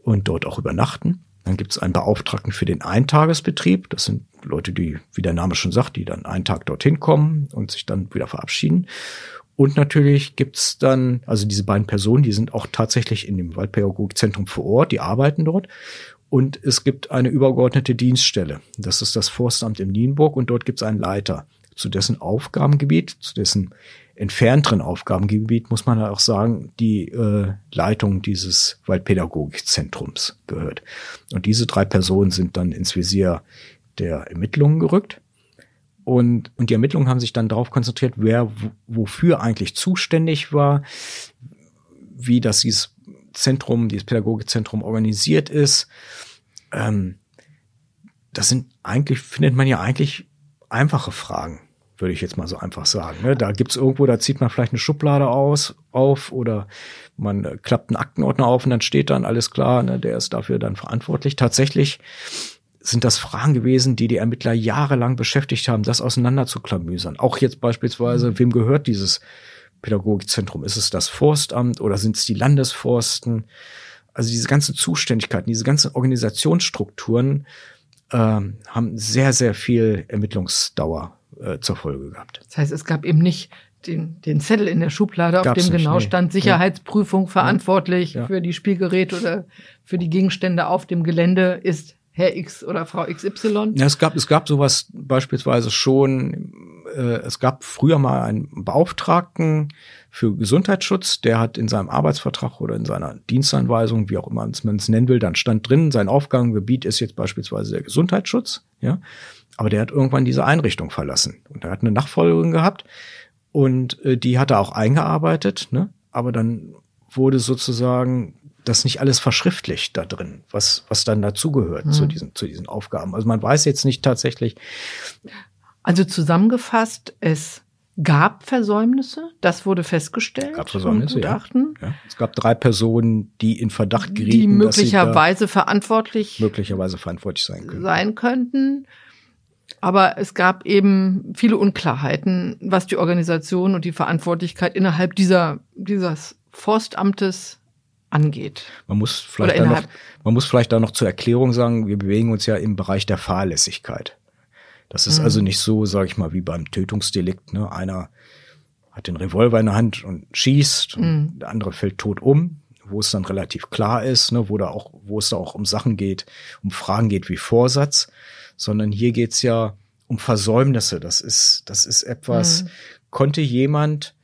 und dort auch übernachten. Dann gibt es einen Beauftragten für den Eintagesbetrieb. Das sind Leute, die, wie der Name schon sagt, die dann einen Tag dorthin kommen und sich dann wieder verabschieden. Und natürlich gibt's dann, also diese beiden Personen, die sind auch tatsächlich in dem Waldpädagogikzentrum vor Ort, die arbeiten dort. Und es gibt eine übergeordnete Dienststelle. Das ist das Forstamt in Nienburg und dort gibt's einen Leiter, zu dessen Aufgabengebiet, zu dessen entfernteren Aufgabengebiet, muss man auch sagen, die äh, Leitung dieses Waldpädagogikzentrums gehört. Und diese drei Personen sind dann ins Visier der Ermittlungen gerückt. Und, und die Ermittlungen haben sich dann darauf konzentriert, wer wofür eigentlich zuständig war, wie das dieses Zentrum, dieses Pädagogikzentrum organisiert ist. Ähm, das sind eigentlich, findet man ja eigentlich einfache Fragen würde ich jetzt mal so einfach sagen. Ne? Da gibt's irgendwo, da zieht man vielleicht eine Schublade aus, auf oder man äh, klappt einen Aktenordner auf und dann steht dann alles klar, ne? der ist dafür dann verantwortlich. Tatsächlich sind das Fragen gewesen, die die Ermittler jahrelang beschäftigt haben, das auseinanderzuklamüsern. Auch jetzt beispielsweise, mhm. wem gehört dieses Pädagogikzentrum? Ist es das Forstamt oder sind es die Landesforsten? Also diese ganze Zuständigkeiten, diese ganzen Organisationsstrukturen äh, haben sehr, sehr viel Ermittlungsdauer äh, zur Folge gehabt. Das heißt, es gab eben nicht den, den Zettel in der Schublade, auf Gab's dem genau nicht, stand Sicherheitsprüfung verantwortlich ja. für die Spielgeräte oder für die Gegenstände auf dem Gelände ist Herr X oder Frau XY. Ja, es gab, es gab sowas beispielsweise schon, äh, es gab früher mal einen Beauftragten für Gesundheitsschutz, der hat in seinem Arbeitsvertrag oder in seiner Dienstanweisung, wie auch immer man es nennen will, dann stand drin, sein Aufgabengebiet ist jetzt beispielsweise der Gesundheitsschutz, ja. Aber der hat irgendwann diese Einrichtung verlassen und er hat eine Nachfolgerin gehabt und äh, die hat er auch eingearbeitet, ne? Aber dann wurde sozusagen das nicht alles verschriftlicht da drin, was, was dann dazugehört mhm. zu diesen, zu diesen Aufgaben. Also man weiß jetzt nicht tatsächlich. Also zusammengefasst, es gab Versäumnisse, das wurde festgestellt. Gab Versäumnisse, ja. ja. Es gab drei Personen, die in Verdacht gerieten, die möglicherweise verantwortlich möglicherweise verantwortlich sein können. Sein könnten. Aber es gab eben viele Unklarheiten, was die Organisation und die Verantwortlichkeit innerhalb dieser, dieses Forstamtes angeht. Man muss vielleicht da noch, man muss vielleicht da noch zur Erklärung sagen, wir bewegen uns ja im Bereich der Fahrlässigkeit. Das ist mhm. also nicht so, sage ich mal, wie beim Tötungsdelikt. Ne? Einer hat den Revolver in der Hand und schießt, mhm. und der andere fällt tot um, wo es dann relativ klar ist, ne? wo da auch, wo es da auch um Sachen geht, um Fragen geht wie Vorsatz, sondern hier geht's ja um Versäumnisse. Das ist, das ist etwas, mhm. konnte jemand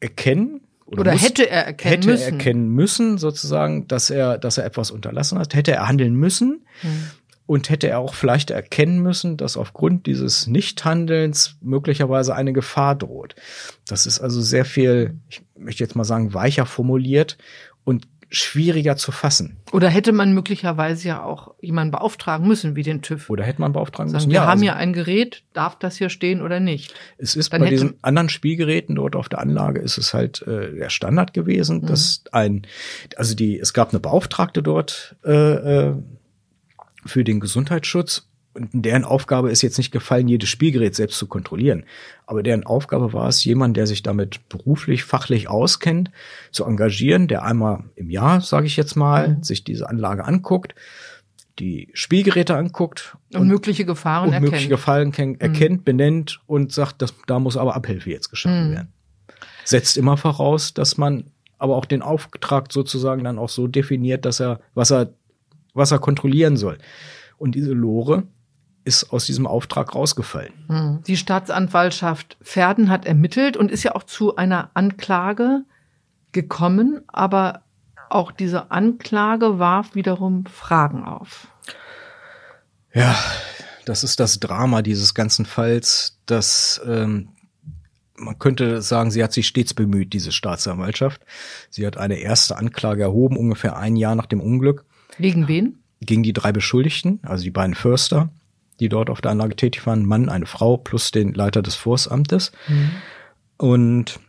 erkennen, oder, oder muss, hätte er erkennen hätte müssen. erkennen müssen, sozusagen, dass er, dass er etwas unterlassen hat, hätte er handeln müssen. Mhm. und hätte er auch vielleicht erkennen müssen, dass aufgrund dieses Nichthandelns möglicherweise eine Gefahr droht. Das ist also sehr viel, ich möchte jetzt mal sagen, weicher formuliert und schwieriger zu fassen. Oder hätte man möglicherweise ja auch jemanden beauftragen müssen, wie den TÜV. Oder hätte man beauftragen Sagen, müssen. wir ja, haben also ja ein Gerät, darf das hier stehen oder nicht? es ist dann bei diesen anderen Spielgeräten dort auf der Anlage ist es halt äh, der Standard gewesen, Mhm. dass ein, also die, es gab eine Beauftragte dort äh, äh, für den Gesundheitsschutz und deren Aufgabe ist jetzt nicht gefallen, jedes Spielgerät selbst zu kontrollieren. Aber deren Aufgabe war es, jemand, der sich damit beruflich, fachlich auskennt, zu engagieren, der einmal im Jahr, sage ich jetzt mal, Mhm. sich diese Anlage anguckt, die Spielgeräte anguckt Und, mögliche Gefahren und erkennt. mögliche Gefallen ken- erkennt, benennt und sagt, dass, da muss aber Abhilfe jetzt geschaffen Mhm. werden. Setzt immer voraus, dass man aber auch den Auftrag sozusagen dann auch so definiert, dass er, was er, was er kontrollieren soll. Und diese Lore ist aus diesem Auftrag rausgefallen. Hm. Die Staatsanwaltschaft Verden hat ermittelt und ist ja auch zu einer Anklage gekommen, aber auch diese Anklage warf wiederum Fragen auf. Ja, das ist das Drama dieses ganzen Falls, dass ähm, man könnte sagen, sie hat sich stets bemüht, diese Staatsanwaltschaft. Sie hat eine erste Anklage erhoben, ungefähr ein Jahr nach dem Unglück. Gegen wen? gegen die drei Beschuldigten, also die beiden Förster, die dort auf der Anlage tätig waren, Mann, eine Frau plus den Leiter des Forstamtes. Und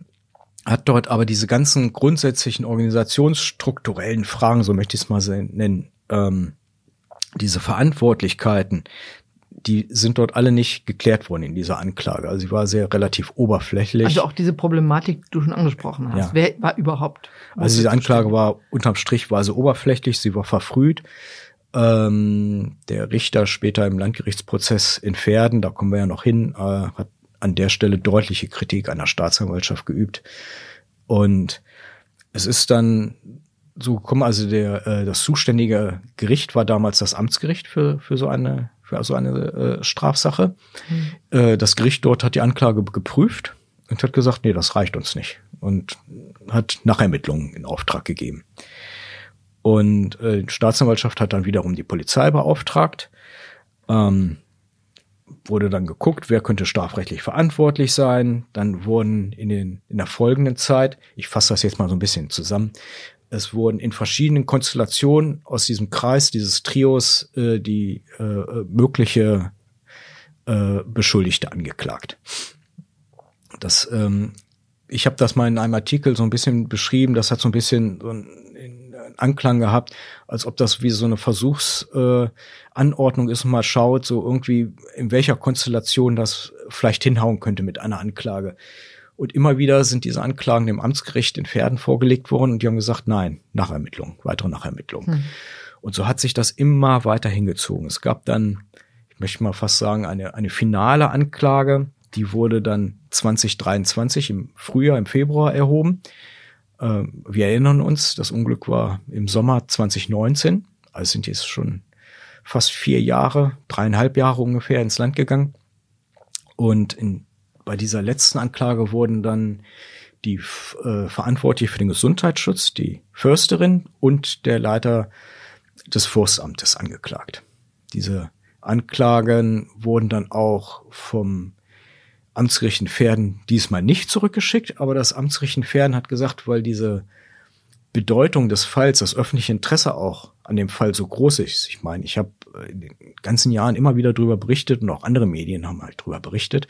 hat dort aber diese ganzen grundsätzlichen organisationsstrukturellen Fragen, so möchte ich es mal nennen, ähm, diese Verantwortlichkeiten, die sind dort alle nicht geklärt worden in dieser Anklage. Also sie war sehr relativ oberflächlich. Also auch diese Problematik, die du schon angesprochen hast. Ja. Wer war überhaupt? Also diese Anklage war unterm Strich war sie oberflächlich, sie war verfrüht. Ähm, der Richter später im Landgerichtsprozess in Verden, da kommen wir ja noch hin, äh, hat an der Stelle deutliche Kritik an der Staatsanwaltschaft geübt. Und es ist dann so gekommen, also der äh, das zuständige Gericht war damals das Amtsgericht für für so eine für so eine äh, Strafsache. Äh, das Gericht dort hat die Anklage geprüft und hat gesagt, nee, das reicht uns nicht und hat Nachermittlungen in Auftrag gegeben. Und äh, die Staatsanwaltschaft hat dann wiederum die Polizei beauftragt. Ähm, wurde dann geguckt, wer könnte strafrechtlich verantwortlich sein. Dann wurden in, den, in der folgenden Zeit, ich fasse das jetzt mal so ein bisschen zusammen, es wurden in verschiedenen Konstellationen aus diesem Kreis, dieses Trios, äh, die äh, mögliche äh, Beschuldigte angeklagt. Das, ähm, ich habe das mal in einem Artikel so ein bisschen beschrieben, das hat so ein bisschen so einen Anklang gehabt, als ob das wie so eine Versuchsanordnung äh, ist und mal schaut, so irgendwie in welcher Konstellation das vielleicht hinhauen könnte mit einer Anklage. Und immer wieder sind diese Anklagen dem Amtsgericht in Pferden vorgelegt worden und die haben gesagt, nein, Nachermittlung, weitere Nachermittlung. Hm. Und so hat sich das immer weiter hingezogen. Es gab dann, ich möchte mal fast sagen, eine, eine finale Anklage, die wurde dann 2023 im Frühjahr, im Februar erhoben. Ähm, wir erinnern uns, das Unglück war im Sommer 2019, also sind jetzt schon fast vier Jahre, dreieinhalb Jahre ungefähr ins Land gegangen. Und in, bei dieser letzten Anklage wurden dann die äh, Verantwortliche für den Gesundheitsschutz, die Försterin und der Leiter des Forstamtes angeklagt. Diese Anklagen wurden dann auch vom Amtsgericht in Pferden diesmal nicht zurückgeschickt, aber das Amtsgericht in Pferden hat gesagt, weil diese Bedeutung des Falls, das öffentliche Interesse auch an dem Fall so groß ist. Ich meine, ich habe in den ganzen Jahren immer wieder drüber berichtet und auch andere Medien haben halt drüber berichtet.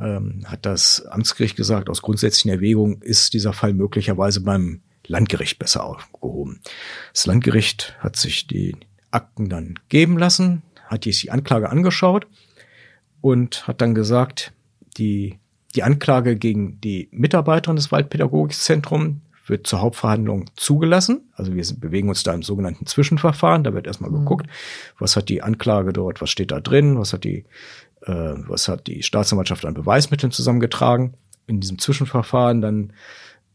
Ähm, hat das Amtsgericht gesagt, aus grundsätzlichen Erwägungen ist dieser Fall möglicherweise beim Landgericht besser aufgehoben. Das Landgericht hat sich die Akten dann geben lassen, hat sich die Anklage angeschaut und hat dann gesagt, die, die Anklage gegen die Mitarbeiterin des Waldpädagogikzentrums wird zur Hauptverhandlung zugelassen. Also wir sind, bewegen uns da im sogenannten Zwischenverfahren. Da wird erstmal Mhm. geguckt, was hat die Anklage dort, was steht da drin, was hat die, äh, was hat die Staatsanwaltschaft an Beweismitteln zusammengetragen. In diesem Zwischenverfahren dann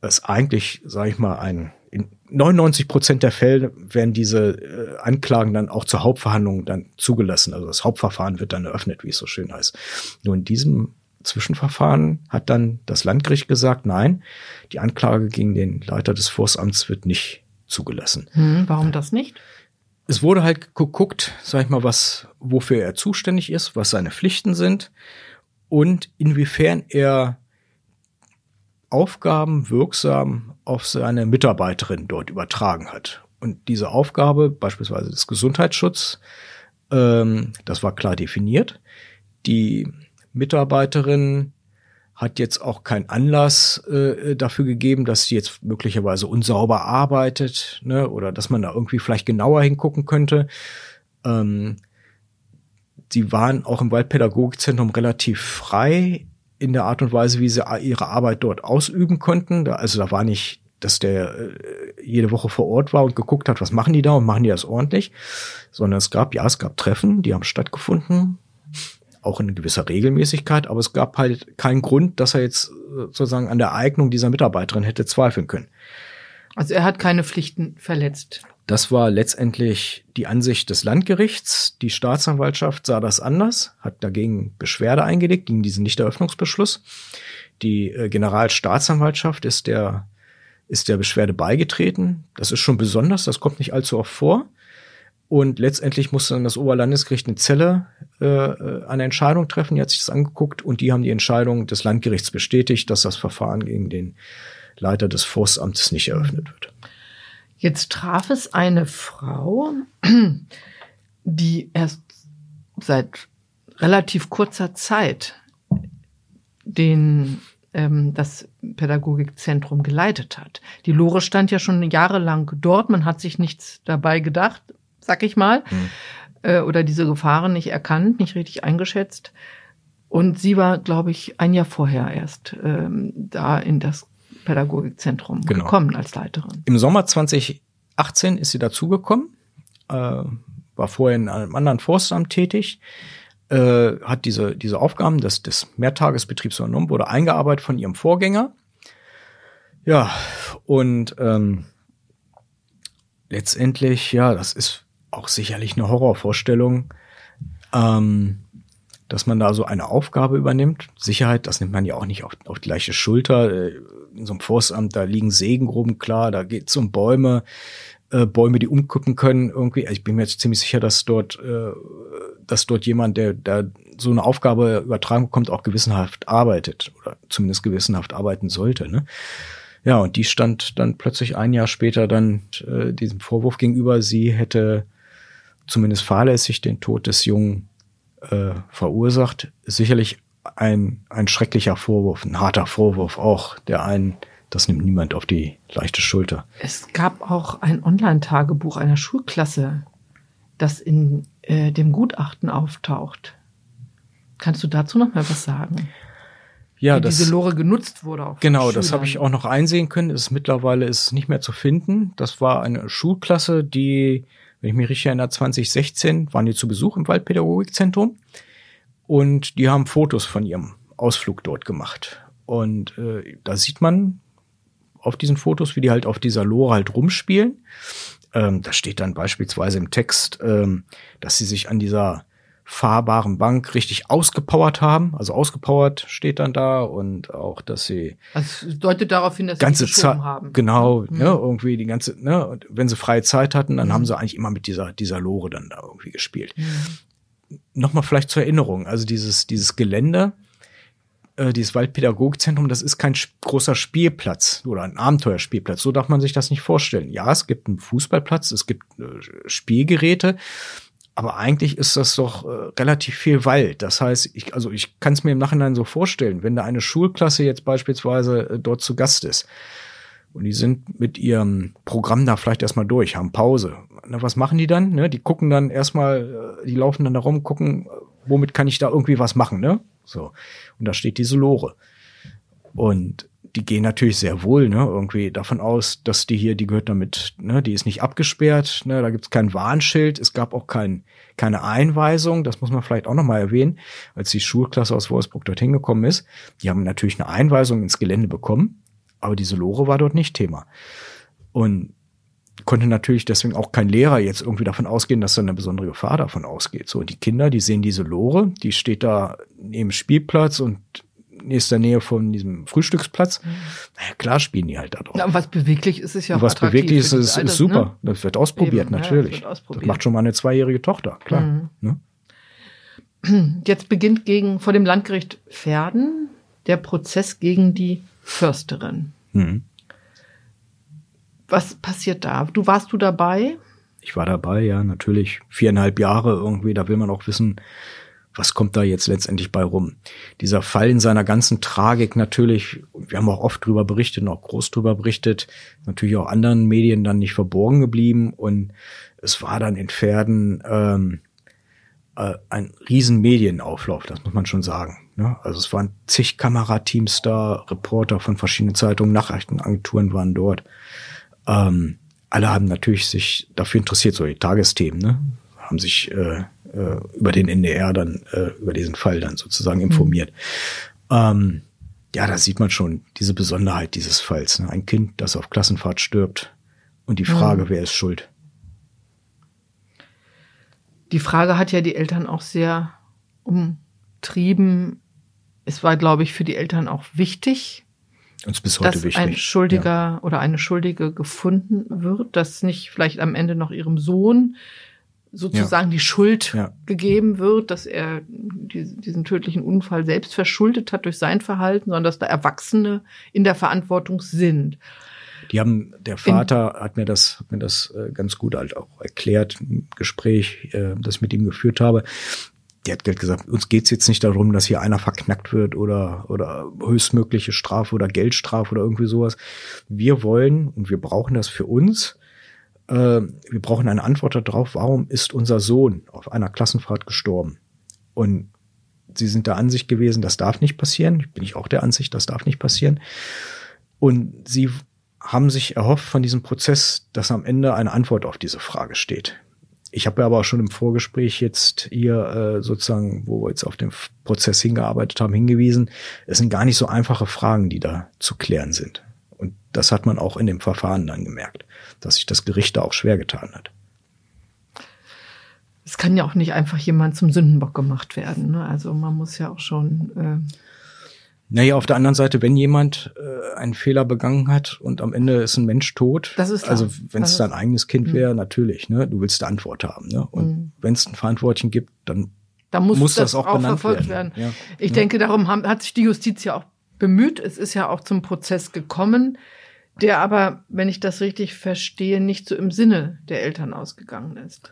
ist eigentlich, sage ich mal, ein in 99 Prozent der Fälle werden diese äh, Anklagen dann auch zur Hauptverhandlung dann zugelassen. Also das Hauptverfahren wird dann eröffnet, wie es so schön heißt. Nur in diesem Zwischenverfahren hat dann das Landgericht gesagt, nein, die Anklage gegen den Leiter des Forstamts wird nicht zugelassen. Hm, warum das nicht? es wurde halt geguckt, sag ich mal, was, wofür er zuständig ist, was seine Pflichten sind und inwiefern er Aufgaben wirksam auf seine Mitarbeiterin dort übertragen hat. Und diese Aufgabe, beispielsweise des Gesundheitsschutzes, ähm, das war klar definiert. Die Mitarbeiterin hat jetzt auch keinen Anlass äh, dafür gegeben, dass sie jetzt möglicherweise unsauber arbeitet, ne, oder dass man da irgendwie vielleicht genauer hingucken könnte. Ähm, sie waren auch im Waldpädagogikzentrum relativ frei in der Art und Weise, wie sie ihre Arbeit dort ausüben konnten. Da, also da war nicht, dass der äh, jede Woche vor Ort war und geguckt hat, was machen die da und machen die das ordentlich, sondern es gab, ja, es gab Treffen, die haben stattgefunden auch in gewisser Regelmäßigkeit, aber es gab halt keinen Grund, dass er jetzt äh, sozusagen an der Eignung dieser Mitarbeiterin hätte zweifeln können. Also er hat keine Pflichten verletzt. Das war letztendlich die Ansicht des Landgerichts. Die Staatsanwaltschaft sah das anders, hat dagegen Beschwerde eingelegt gegen diesen Nichteröffnungsbeschluss. Die äh, Generalstaatsanwaltschaft ist der, ist der Beschwerde beigetreten. Das ist schon besonders, das kommt nicht allzu oft vor. Und letztendlich musste dann das Oberlandesgericht eine Zelle äh, äh, eine Entscheidung treffen. Die hat sich das angeguckt und die haben die Entscheidung des Landgerichts bestätigt, dass das Verfahren gegen den Leiter des Forstamtes nicht eröffnet wird. Jetzt traf es eine Frau, die erst seit relativ kurzer Zeit den ähm, das Pädagogikzentrum geleitet hat. Die Lore stand ja schon jahrelang dort, man hat sich nichts dabei gedacht, sag ich mal, mhm. äh, oder diese Gefahren nicht erkannt, nicht richtig eingeschätzt. Und sie war, glaube ich, ein Jahr vorher erst ähm, da in das Pädagogikzentrum genau. gekommen als Leiterin. Im Sommer 2018 ist sie dazugekommen, äh, war vorher in einem anderen Forstamt tätig, äh, hat diese, diese Aufgaben des, des Mehrtagesbetriebs übernommen, wurde eingearbeitet von ihrem Vorgänger. Ja, und ähm, letztendlich, ja, das ist auch sicherlich eine Horrorvorstellung, ähm, dass man da so eine Aufgabe übernimmt. Sicherheit, das nimmt man ja auch nicht auf, auf die gleiche Schulter. Äh, in so einem Forstamt, da liegen Segengruben klar, da geht es um Bäume, äh, Bäume, die umkippen können irgendwie. Ich bin mir jetzt ziemlich sicher, dass dort, äh, dass dort jemand, der da so eine Aufgabe übertragen bekommt, auch gewissenhaft arbeitet oder zumindest gewissenhaft arbeiten sollte. Ne? Ja, und die stand dann plötzlich ein Jahr später dann äh, diesem Vorwurf gegenüber, sie hätte zumindest fahrlässig den Tod des Jungen äh, verursacht. sicherlich ein, ein schrecklicher Vorwurf, ein harter Vorwurf auch, der einen, das nimmt niemand auf die leichte Schulter. Es gab auch ein Online-Tagebuch einer Schulklasse, das in äh, dem Gutachten auftaucht. Kannst du dazu noch mal was sagen? Ja, Wie das, diese Lore genutzt wurde auch. Genau, das habe ich auch noch einsehen können. Es ist mittlerweile ist nicht mehr zu finden. Das war eine Schulklasse, die wenn ich mich richtig erinnere, 2016 waren die zu Besuch im Waldpädagogikzentrum und die haben Fotos von ihrem Ausflug dort gemacht. Und äh, da sieht man auf diesen Fotos, wie die halt auf dieser Lore halt rumspielen. Ähm, da steht dann beispielsweise im Text, ähm, dass sie sich an dieser fahrbaren Bank richtig ausgepowert haben. Also ausgepowert steht dann da und auch, dass sie. Also es deutet darauf hin, dass ganze sie geschoben haben. Genau, mhm. ne, irgendwie die ganze, ne, und wenn sie freie Zeit hatten, dann mhm. haben sie eigentlich immer mit dieser, dieser Lore dann da irgendwie gespielt. Mhm. Nochmal vielleicht zur Erinnerung, also dieses, dieses Gelände, äh, dieses Waldpädagogzentrum, das ist kein großer Spielplatz oder ein Abenteuerspielplatz. So darf man sich das nicht vorstellen. Ja, es gibt einen Fußballplatz, es gibt äh, Spielgeräte, aber eigentlich ist das doch äh, relativ viel Wald. Das heißt, ich, also ich kann es mir im Nachhinein so vorstellen, wenn da eine Schulklasse jetzt beispielsweise äh, dort zu Gast ist und die sind mit ihrem Programm da vielleicht erstmal durch, haben Pause. Na, was machen die dann? Ne? Die gucken dann erstmal, äh, die laufen dann da rum, gucken, womit kann ich da irgendwie was machen, ne? So. Und da steht diese Lore. Und die gehen natürlich sehr wohl, ne, irgendwie davon aus, dass die hier, die gehört damit, ne, die ist nicht abgesperrt, ne, da gibt's kein Warnschild, es gab auch kein, keine Einweisung, das muss man vielleicht auch nochmal erwähnen, als die Schulklasse aus Wolfsburg dorthin gekommen ist, die haben natürlich eine Einweisung ins Gelände bekommen, aber diese Lore war dort nicht Thema. Und konnte natürlich deswegen auch kein Lehrer jetzt irgendwie davon ausgehen, dass da eine besondere Gefahr davon ausgeht. So, die Kinder, die sehen diese Lore, die steht da neben Spielplatz und nächster Nähe von diesem Frühstücksplatz. Mhm. Naja, klar spielen die halt da drauf. Ja, und was beweglich ist, ist ja auch was beweglich ist, ist, ist super. Ne? Das wird ausprobiert, Eben, natürlich. Ja, das, wird ausprobiert. das, macht schon mal eine zweijährige Tochter, klar. Mhm. Ne? Jetzt beginnt gegen vor dem Landgericht Pferden der Prozess gegen die Försterin. Mhm. Was passiert da? Du warst du dabei? Ich war dabei, ja, natürlich. Viereinhalb Jahre irgendwie, da will man auch wissen, was kommt da jetzt letztendlich bei rum? Dieser Fall in seiner ganzen Tragik natürlich, wir haben auch oft drüber berichtet und auch groß drüber berichtet, natürlich auch anderen Medien dann nicht verborgen geblieben und es war dann in Pferden ähm, äh, ein riesen Medienauflauf, das muss man schon sagen. Ne? Also es waren zig Kamerateams da, Reporter von verschiedenen Zeitungen, Nachrichtenagenturen waren dort. Ähm, alle haben natürlich sich dafür interessiert, so die Tagesthemen, ne? haben sich äh, äh, über den NDR dann, äh, über diesen Fall dann sozusagen informiert. Mhm. Ähm, ja, da sieht man schon diese Besonderheit dieses Falls. Ne? Ein Kind, das auf Klassenfahrt stirbt und die Frage, mhm. wer ist schuld? Die Frage hat ja die Eltern auch sehr umtrieben. Es war, glaube ich, für die Eltern auch wichtig, uns bis heute dass wichtig. ein Schuldiger ja. oder eine Schuldige gefunden wird, dass nicht vielleicht am Ende noch ihrem Sohn sozusagen ja. die Schuld ja. gegeben wird, dass er diesen tödlichen Unfall selbst verschuldet hat durch sein Verhalten, sondern dass da Erwachsene in der Verantwortung sind. Die haben, der Vater in, hat mir das, hat mir das äh, ganz gut halt auch erklärt im Gespräch, äh, das ich mit ihm geführt habe. Der hat gesagt, uns geht's jetzt nicht darum, dass hier einer verknackt wird oder, oder höchstmögliche Strafe oder Geldstrafe oder irgendwie sowas. Wir wollen und wir brauchen das für uns. Äh, wir brauchen eine Antwort darauf, warum ist unser Sohn auf einer Klassenfahrt gestorben? Und sie sind der Ansicht gewesen, das darf nicht passieren. Bin ich auch der Ansicht, das darf nicht passieren. Und sie haben sich erhofft von diesem Prozess, dass am Ende eine Antwort auf diese Frage steht. Ich habe aber auch schon im Vorgespräch jetzt hier äh, sozusagen, wo wir jetzt auf den Prozess hingearbeitet haben, hingewiesen, es sind gar nicht so einfache Fragen, die da zu klären sind. Und das hat man auch in dem Verfahren dann gemerkt, dass sich das Gericht da auch schwer getan hat. Es kann ja auch nicht einfach jemand zum Sündenbock gemacht werden. Ne? Also man muss ja auch schon äh naja, auf der anderen Seite, wenn jemand äh, einen Fehler begangen hat und am Ende ist ein Mensch tot, das ist also wenn es dein eigenes Kind wäre, mhm. natürlich, ne, du willst eine Antwort haben, ne? Und mhm. wenn es einen Verantwortlichen gibt, dann da muss, muss das, das, auch, auch verfolgt werden. werden. Ja. Ich ja. denke, darum haben, hat sich die Justiz ja auch bemüht. Es ist ja auch zum Prozess gekommen, der aber, wenn ich das richtig verstehe, nicht so im Sinne der Eltern ausgegangen ist.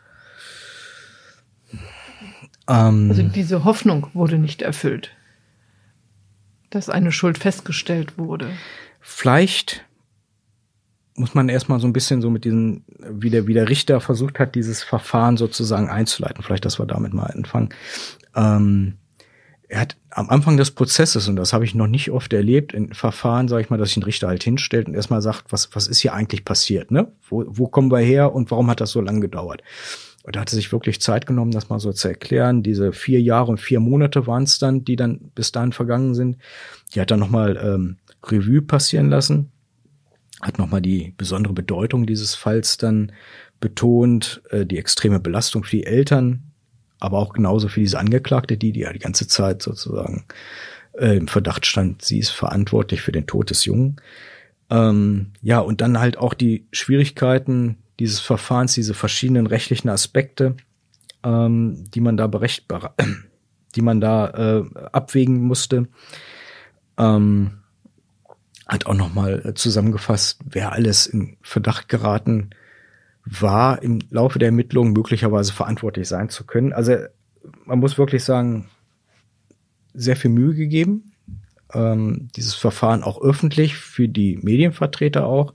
Ähm, also diese Hoffnung wurde nicht erfüllt dass eine Schuld festgestellt wurde. Vielleicht muss man erstmal so ein bisschen so mit diesen, wie der, wie der Richter versucht hat, dieses Verfahren sozusagen einzuleiten. Vielleicht, dass wir damit mal anfangen. Ähm, er hat am Anfang des Prozesses, und das habe ich noch nicht oft erlebt, in Verfahren, sage ich mal, dass sich ein Richter halt hinstellt und erstmal sagt, was, was ist hier eigentlich passiert, ne? Wo, wo kommen wir her und warum hat das so lange gedauert? Und da hatte sich wirklich Zeit genommen, das mal so zu erklären. Diese vier Jahre und vier Monate waren es dann, die dann bis dahin vergangen sind. Die hat dann nochmal ähm, Revue passieren lassen, hat nochmal die besondere Bedeutung dieses Falls dann betont, äh, die extreme Belastung für die Eltern, aber auch genauso für diese Angeklagte, die, die ja die ganze Zeit sozusagen äh, im Verdacht stand, sie ist verantwortlich für den Tod des Jungen. Ähm, ja, und dann halt auch die Schwierigkeiten, dieses Verfahrens, diese verschiedenen rechtlichen Aspekte, ähm, die man da berechtbar, die man da äh, abwägen musste, ähm, hat auch nochmal äh, zusammengefasst, wer alles in Verdacht geraten war, im Laufe der Ermittlungen möglicherweise verantwortlich sein zu können. Also man muss wirklich sagen, sehr viel Mühe gegeben, ähm, dieses Verfahren auch öffentlich für die Medienvertreter auch,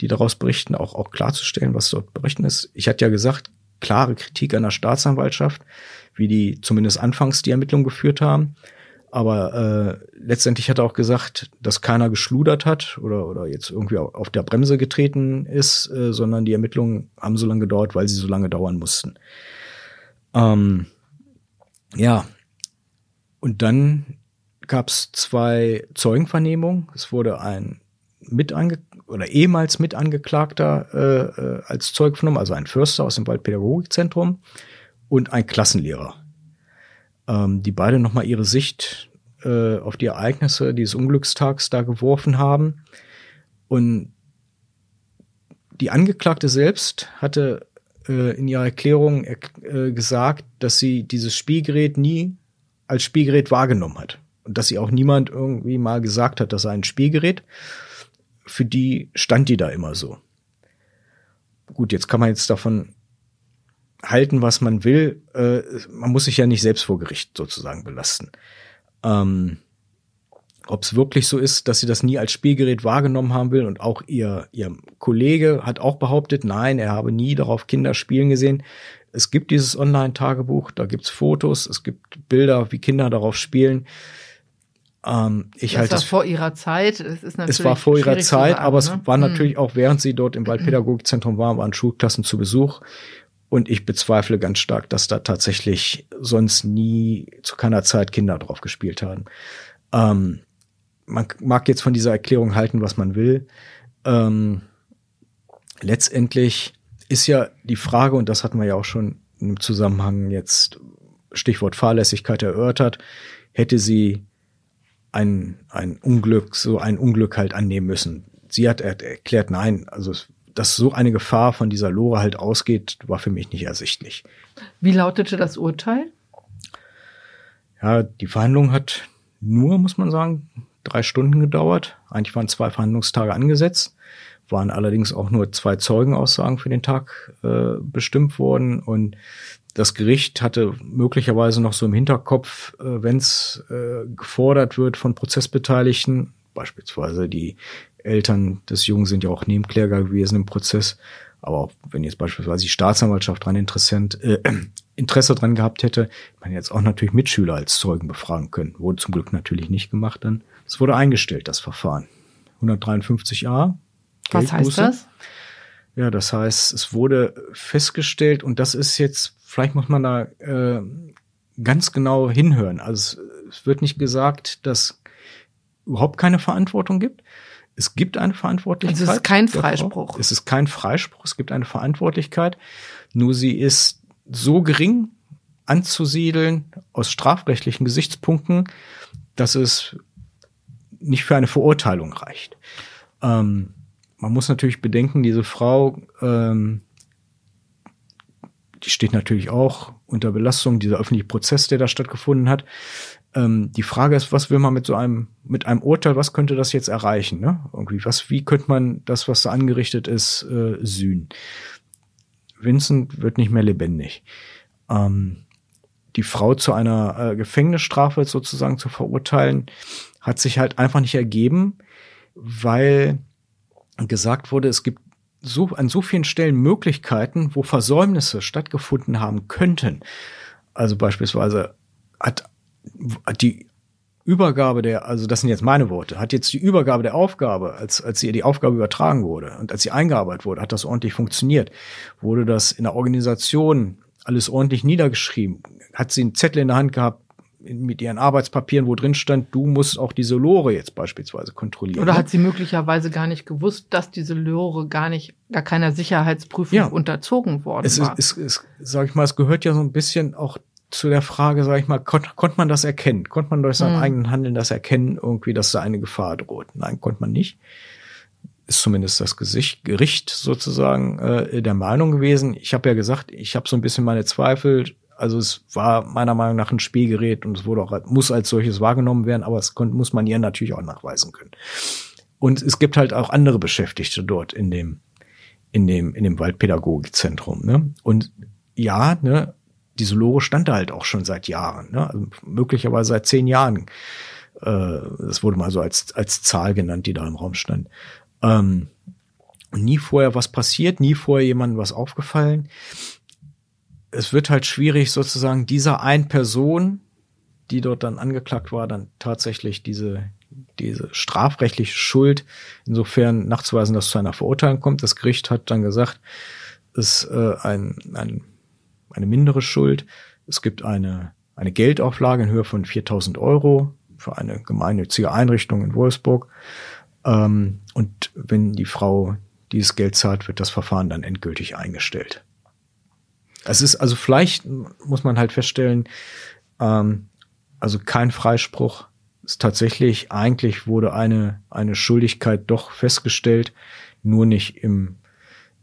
die daraus berichten, auch, auch klarzustellen, was dort berichten ist. Ich hatte ja gesagt, klare Kritik an der Staatsanwaltschaft, wie die zumindest anfangs die Ermittlungen geführt haben. Aber äh, letztendlich hat er auch gesagt, dass keiner geschludert hat oder, oder jetzt irgendwie auf der Bremse getreten ist, äh, sondern die Ermittlungen haben so lange gedauert, weil sie so lange dauern mussten. Ähm, ja, und dann gab es zwei Zeugenvernehmungen. Es wurde ein Mitange oder ehemals Mitangeklagter äh, äh, als Zeug vernommen, also ein Förster aus dem Waldpädagogikzentrum und ein Klassenlehrer, ähm, die beide nochmal ihre Sicht äh, auf die Ereignisse dieses Unglückstags da geworfen haben. Und die Angeklagte selbst hatte äh, in ihrer Erklärung äh, gesagt, dass sie dieses Spielgerät nie als Spielgerät wahrgenommen hat. Und dass sie auch niemand irgendwie mal gesagt hat, dass er ein Spielgerät. Für die stand die da immer so. Gut, jetzt kann man jetzt davon halten, was man will. Äh, man muss sich ja nicht selbst vor Gericht sozusagen belasten. Ähm, ob es wirklich so ist, dass sie das nie als Spielgerät wahrgenommen haben will und auch ihr, ihr Kollege hat auch behauptet, nein, er habe nie darauf Kinder spielen gesehen. Es gibt dieses Online-Tagebuch, da gibt's Fotos, es gibt Bilder, wie Kinder darauf spielen. Ähm, ich das halte war es vor ihrer Zeit. Es, ist natürlich es war vor ihrer Zeit, sagen, aber ne? es war natürlich hm. auch, während sie dort im Waldpädagogikzentrum waren, waren Schulklassen zu Besuch. Und ich bezweifle ganz stark, dass da tatsächlich sonst nie zu keiner Zeit Kinder drauf gespielt haben. Ähm, man mag jetzt von dieser Erklärung halten, was man will. Ähm, letztendlich ist ja die Frage, und das hatten wir ja auch schon im Zusammenhang jetzt Stichwort Fahrlässigkeit erörtert, hätte sie ein, ein Unglück, so ein Unglück halt annehmen müssen. Sie hat erklärt, nein, also dass so eine Gefahr von dieser Lore halt ausgeht, war für mich nicht ersichtlich. Wie lautete das Urteil? Ja, die Verhandlung hat nur, muss man sagen, drei Stunden gedauert. Eigentlich waren zwei Verhandlungstage angesetzt, waren allerdings auch nur zwei Zeugenaussagen für den Tag äh, bestimmt worden und das Gericht hatte möglicherweise noch so im Hinterkopf, äh, wenn es äh, gefordert wird von Prozessbeteiligten, beispielsweise die Eltern des Jungen sind ja auch Nebenkläger gewesen im Prozess, aber auch wenn jetzt beispielsweise die Staatsanwaltschaft dran interessant, äh, Interesse dran gehabt hätte, man jetzt auch natürlich Mitschüler als Zeugen befragen können. Wurde zum Glück natürlich nicht gemacht dann. Es wurde eingestellt, das Verfahren. 153a. Was heißt das? Ja, das heißt, es wurde festgestellt und das ist jetzt, vielleicht muss man da äh, ganz genau hinhören. Also es, es wird nicht gesagt, dass überhaupt keine Verantwortung gibt. Es gibt eine Verantwortlichkeit. Also es ist kein Freispruch. Es ist kein Freispruch. Es gibt eine Verantwortlichkeit. Nur sie ist so gering anzusiedeln aus strafrechtlichen Gesichtspunkten, dass es nicht für eine Verurteilung reicht. Ähm, man muss natürlich bedenken, diese Frau, ähm, die steht natürlich auch unter Belastung, dieser öffentliche Prozess, der da stattgefunden hat. Ähm, die Frage ist, was will man mit so einem, mit einem Urteil, was könnte das jetzt erreichen? Ne? Irgendwie, was, wie könnte man das, was da angerichtet ist, äh, sühnen? Vincent wird nicht mehr lebendig. Ähm, die Frau zu einer äh, Gefängnisstrafe sozusagen zu verurteilen, hat sich halt einfach nicht ergeben, weil gesagt wurde, es gibt so, an so vielen Stellen Möglichkeiten, wo Versäumnisse stattgefunden haben könnten. Also beispielsweise hat, hat die Übergabe der, also das sind jetzt meine Worte, hat jetzt die Übergabe der Aufgabe, als, als ihr die Aufgabe übertragen wurde und als sie eingearbeitet wurde, hat das ordentlich funktioniert. Wurde das in der Organisation alles ordentlich niedergeschrieben? Hat sie einen Zettel in der Hand gehabt, mit ihren Arbeitspapieren, wo drin stand, du musst auch diese Lore jetzt beispielsweise kontrollieren. Oder hat sie möglicherweise gar nicht gewusst, dass diese Lore gar nicht, gar keiner Sicherheitsprüfung ja. unterzogen worden es war? Es, es, es, sag ich mal, es gehört ja so ein bisschen auch zu der Frage, sag ich mal, konnte konnt man das erkennen? Konnte man durch sein hm. eigenen Handeln das erkennen, irgendwie, dass da eine Gefahr droht? Nein, konnte man nicht. Ist zumindest das Gesicht, Gericht sozusagen äh, der Meinung gewesen. Ich habe ja gesagt, ich habe so ein bisschen meine Zweifel, also es war meiner Meinung nach ein Spielgerät und es wurde auch, muss als solches wahrgenommen werden, aber es konnte, muss man ihr natürlich auch nachweisen können. Und es gibt halt auch andere Beschäftigte dort in dem, in dem, in dem Waldpädagogikzentrum, ne? Und ja, ne, diese Lore stand da halt auch schon seit Jahren, ne? Also möglicherweise seit zehn Jahren. Äh, das wurde mal so als, als Zahl genannt, die da im Raum stand. Ähm, nie vorher was passiert, nie vorher jemandem was aufgefallen es wird halt schwierig, sozusagen dieser ein Person, die dort dann angeklagt war, dann tatsächlich diese, diese strafrechtliche Schuld insofern nachzuweisen, dass zu einer Verurteilung kommt. Das Gericht hat dann gesagt, es ist äh, ein, ein, eine mindere Schuld. Es gibt eine, eine Geldauflage in Höhe von 4000 Euro für eine gemeinnützige Einrichtung in Wolfsburg. Ähm, und wenn die Frau dieses Geld zahlt, wird das Verfahren dann endgültig eingestellt. Es ist also vielleicht muss man halt feststellen, ähm, also kein Freispruch, es tatsächlich, eigentlich wurde eine, eine Schuldigkeit doch festgestellt, nur nicht im,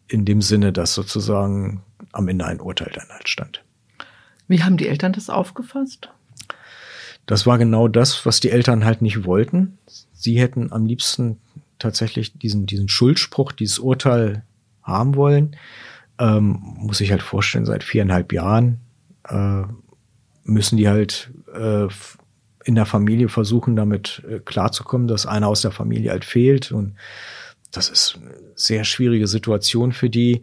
in dem Sinne, dass sozusagen am Ende ein Urteil dann halt stand. Wie haben die Eltern das aufgefasst? Das war genau das, was die Eltern halt nicht wollten. Sie hätten am liebsten tatsächlich diesen, diesen Schuldspruch, dieses Urteil haben wollen. Ähm, muss ich halt vorstellen, seit viereinhalb Jahren äh, müssen die halt äh, in der Familie versuchen, damit äh, klarzukommen, dass einer aus der Familie halt fehlt. Und das ist eine sehr schwierige Situation für die.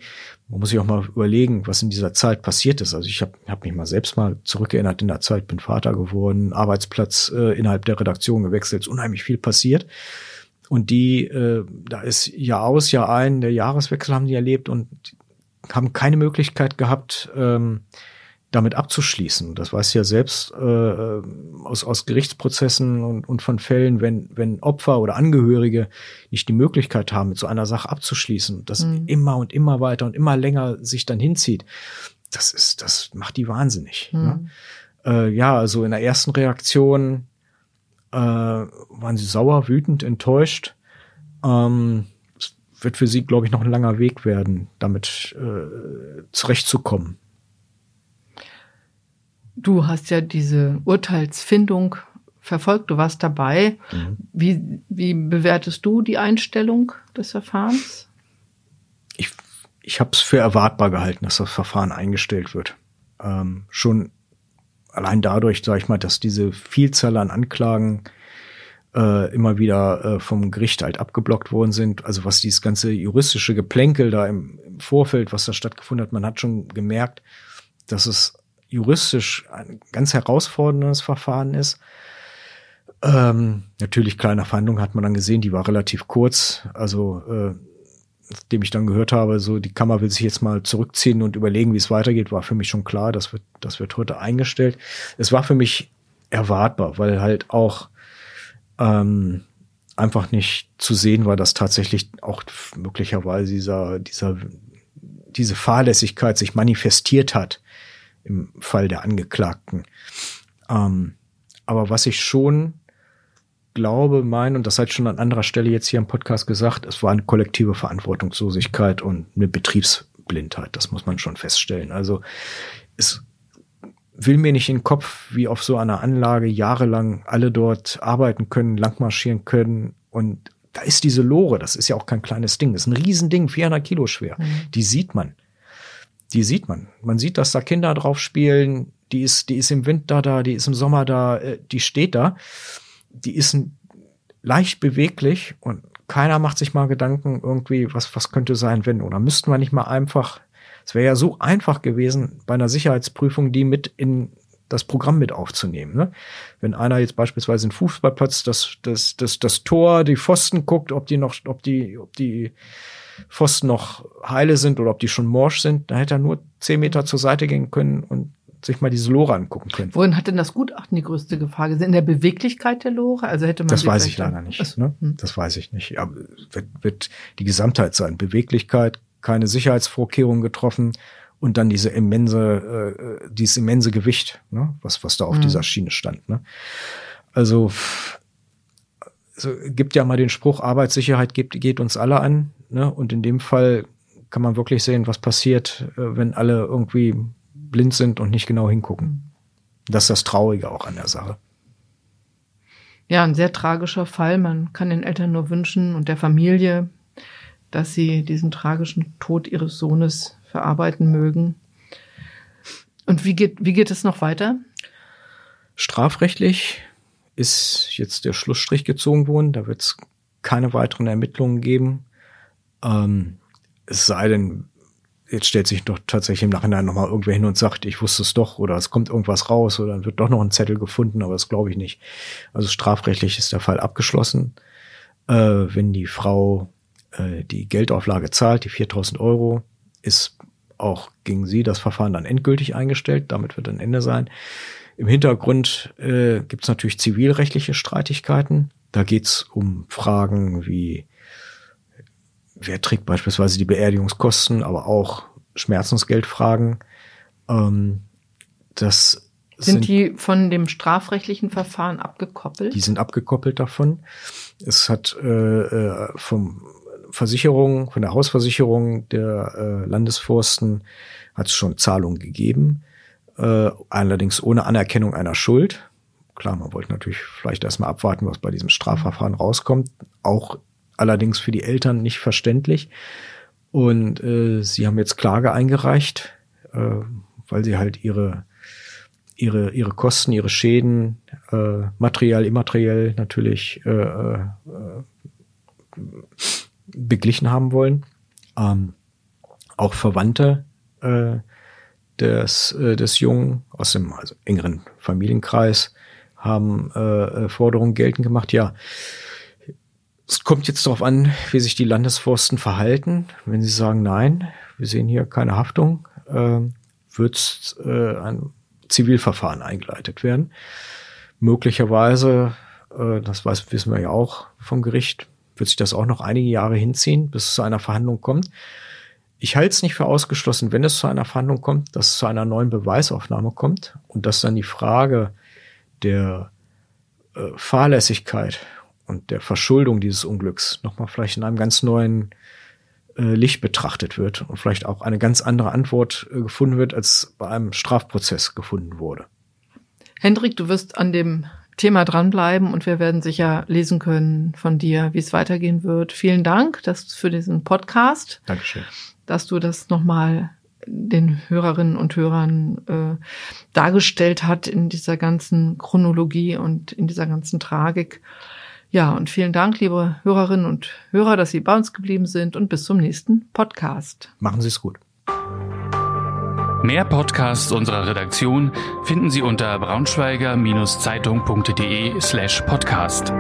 Man muss sich auch mal überlegen, was in dieser Zeit passiert ist. Also ich habe hab mich mal selbst mal zurückerinnert in der Zeit, bin Vater geworden, Arbeitsplatz äh, innerhalb der Redaktion gewechselt, ist unheimlich viel passiert. Und die, äh, da ist Jahr aus, Jahr ein, der Jahreswechsel haben die erlebt und haben keine Möglichkeit gehabt, ähm, damit abzuschließen. Das weiß ja selbst äh, aus, aus Gerichtsprozessen und, und von Fällen, wenn, wenn Opfer oder Angehörige nicht die Möglichkeit haben, mit so einer Sache abzuschließen, das mhm. immer und immer weiter und immer länger sich dann hinzieht, das ist, das macht die wahnsinnig. Mhm. Ne? Äh, ja, also in der ersten Reaktion äh, waren sie sauer, wütend, enttäuscht. Ähm, es wird für sie, glaube ich, noch ein langer Weg werden, damit äh, zurechtzukommen. Du hast ja diese Urteilsfindung verfolgt, du warst dabei. Mhm. Wie, wie bewertest du die Einstellung des Verfahrens? Ich, ich habe es für erwartbar gehalten, dass das Verfahren eingestellt wird. Ähm, schon allein dadurch, sage ich mal, dass diese Vielzahl an Anklagen äh, immer wieder äh, vom Gericht halt abgeblockt worden sind. Also was dieses ganze juristische Geplänkel da im, im Vorfeld, was da stattgefunden hat, man hat schon gemerkt, dass es juristisch ein ganz herausforderndes Verfahren ist. Ähm, natürlich kleine Verhandlung hat man dann gesehen, die war relativ kurz. Also äh, nachdem ich dann gehört habe, so die Kammer will sich jetzt mal zurückziehen und überlegen, wie es weitergeht, war für mich schon klar, das wird, das wird heute eingestellt. Es war für mich erwartbar, weil halt auch ähm, einfach nicht zu sehen war, dass tatsächlich auch möglicherweise dieser, dieser, diese Fahrlässigkeit sich manifestiert hat im Fall der Angeklagten. Ähm, aber was ich schon glaube, mein, und das hat schon an anderer Stelle jetzt hier im Podcast gesagt, es war eine kollektive Verantwortungslosigkeit und eine Betriebsblindheit. Das muss man schon feststellen. Also es will mir nicht in den Kopf, wie auf so einer Anlage jahrelang alle dort arbeiten können, langmarschieren können und da ist diese Lore, das ist ja auch kein kleines Ding, das ist ein Riesending, 400 Kilo schwer. Mhm. Die sieht man die sieht man. Man sieht, dass da Kinder drauf spielen. Die ist, die ist im Winter da, die ist im Sommer da, äh, die steht da. Die ist leicht beweglich und keiner macht sich mal Gedanken irgendwie, was, was könnte sein, wenn. Oder müssten wir nicht mal einfach, es wäre ja so einfach gewesen, bei einer Sicherheitsprüfung die mit in das Programm mit aufzunehmen. Ne? Wenn einer jetzt beispielsweise einen Fußballplatz, das, das, das, das Tor, die Pfosten guckt, ob die noch, ob die, ob die Pfosten noch heile sind oder ob die schon morsch sind, da hätte er nur zehn Meter zur Seite gehen können und sich mal diese Lore angucken können. Worin hat denn das Gutachten die größte Gefahr gesehen? In der Beweglichkeit der Lore? Also hätte man das weiß ich leider nicht. Ne? Hm. Das weiß ich nicht. Aber wird, wird die Gesamtheit sein. Beweglichkeit, keine Sicherheitsvorkehrungen getroffen und dann diese immense, äh, dieses immense Gewicht, ne? was, was da auf hm. dieser Schiene stand. Ne? Also also gibt ja mal den Spruch, Arbeitssicherheit geht, geht uns alle an. Ne? Und in dem Fall kann man wirklich sehen, was passiert, äh, wenn alle irgendwie blind sind und nicht genau hingucken. Das ist das Traurige auch an der Sache. Ja, ein sehr tragischer Fall. Man kann den Eltern nur wünschen und der Familie, dass sie diesen tragischen Tod ihres Sohnes verarbeiten mögen. Und wie geht, wie geht es noch weiter? Strafrechtlich ist jetzt der Schlussstrich gezogen worden. Da wird es keine weiteren Ermittlungen geben. Ähm, es sei denn, jetzt stellt sich doch tatsächlich im Nachhinein nochmal irgendwer hin und sagt, ich wusste es doch oder es kommt irgendwas raus oder dann wird doch noch ein Zettel gefunden, aber das glaube ich nicht. Also strafrechtlich ist der Fall abgeschlossen. Äh, wenn die Frau äh, die Geldauflage zahlt, die 4000 Euro, ist auch gegen sie das Verfahren dann endgültig eingestellt. Damit wird ein Ende sein. Im Hintergrund äh, gibt es natürlich zivilrechtliche Streitigkeiten. Da geht es um Fragen wie, wer trägt beispielsweise die Beerdigungskosten, aber auch Schmerzensgeldfragen. Ähm, das sind, sind die von dem strafrechtlichen Verfahren abgekoppelt? Die sind abgekoppelt davon. Es hat äh, äh vom Versicherung, von der Hausversicherung der äh, Landesforsten hat es schon Zahlungen gegeben, äh, allerdings ohne Anerkennung einer Schuld. Klar, man wollte natürlich vielleicht erstmal abwarten, was bei diesem Strafverfahren rauskommt. Auch allerdings für die Eltern nicht verständlich. Und äh, sie haben jetzt Klage eingereicht, äh, weil sie halt ihre ihre ihre Kosten, ihre Schäden, äh, materiell, immateriell natürlich äh, äh, beglichen haben wollen. Ähm, auch Verwandte äh, des, äh, des Jungen aus dem also engeren Familienkreis haben äh, Forderungen geltend gemacht. Ja, es kommt jetzt darauf an, wie sich die Landesforsten verhalten. Wenn sie sagen, nein, wir sehen hier keine Haftung, äh, wird äh, ein Zivilverfahren eingeleitet werden. Möglicherweise, äh, das weiß, wissen wir ja auch vom Gericht, wird sich das auch noch einige Jahre hinziehen, bis es zu einer Verhandlung kommt. Ich halte es nicht für ausgeschlossen, wenn es zu einer Verhandlung kommt, dass es zu einer neuen Beweisaufnahme kommt und dass dann die Frage der äh, Fahrlässigkeit und der Verschuldung dieses Unglücks nochmal vielleicht in einem ganz neuen äh, Licht betrachtet wird und vielleicht auch eine ganz andere Antwort äh, gefunden wird, als bei einem Strafprozess gefunden wurde. Hendrik, du wirst an dem Thema dranbleiben und wir werden sicher lesen können von dir, wie es weitergehen wird. Vielen Dank dass für diesen Podcast. Dankeschön. Dass du das nochmal den Hörerinnen und Hörern äh, dargestellt hat in dieser ganzen Chronologie und in dieser ganzen Tragik. Ja, und vielen Dank, liebe Hörerinnen und Hörer, dass Sie bei uns geblieben sind und bis zum nächsten Podcast. Machen Sie es gut. Mehr Podcasts unserer Redaktion finden Sie unter braunschweiger-zeitung.de slash podcast.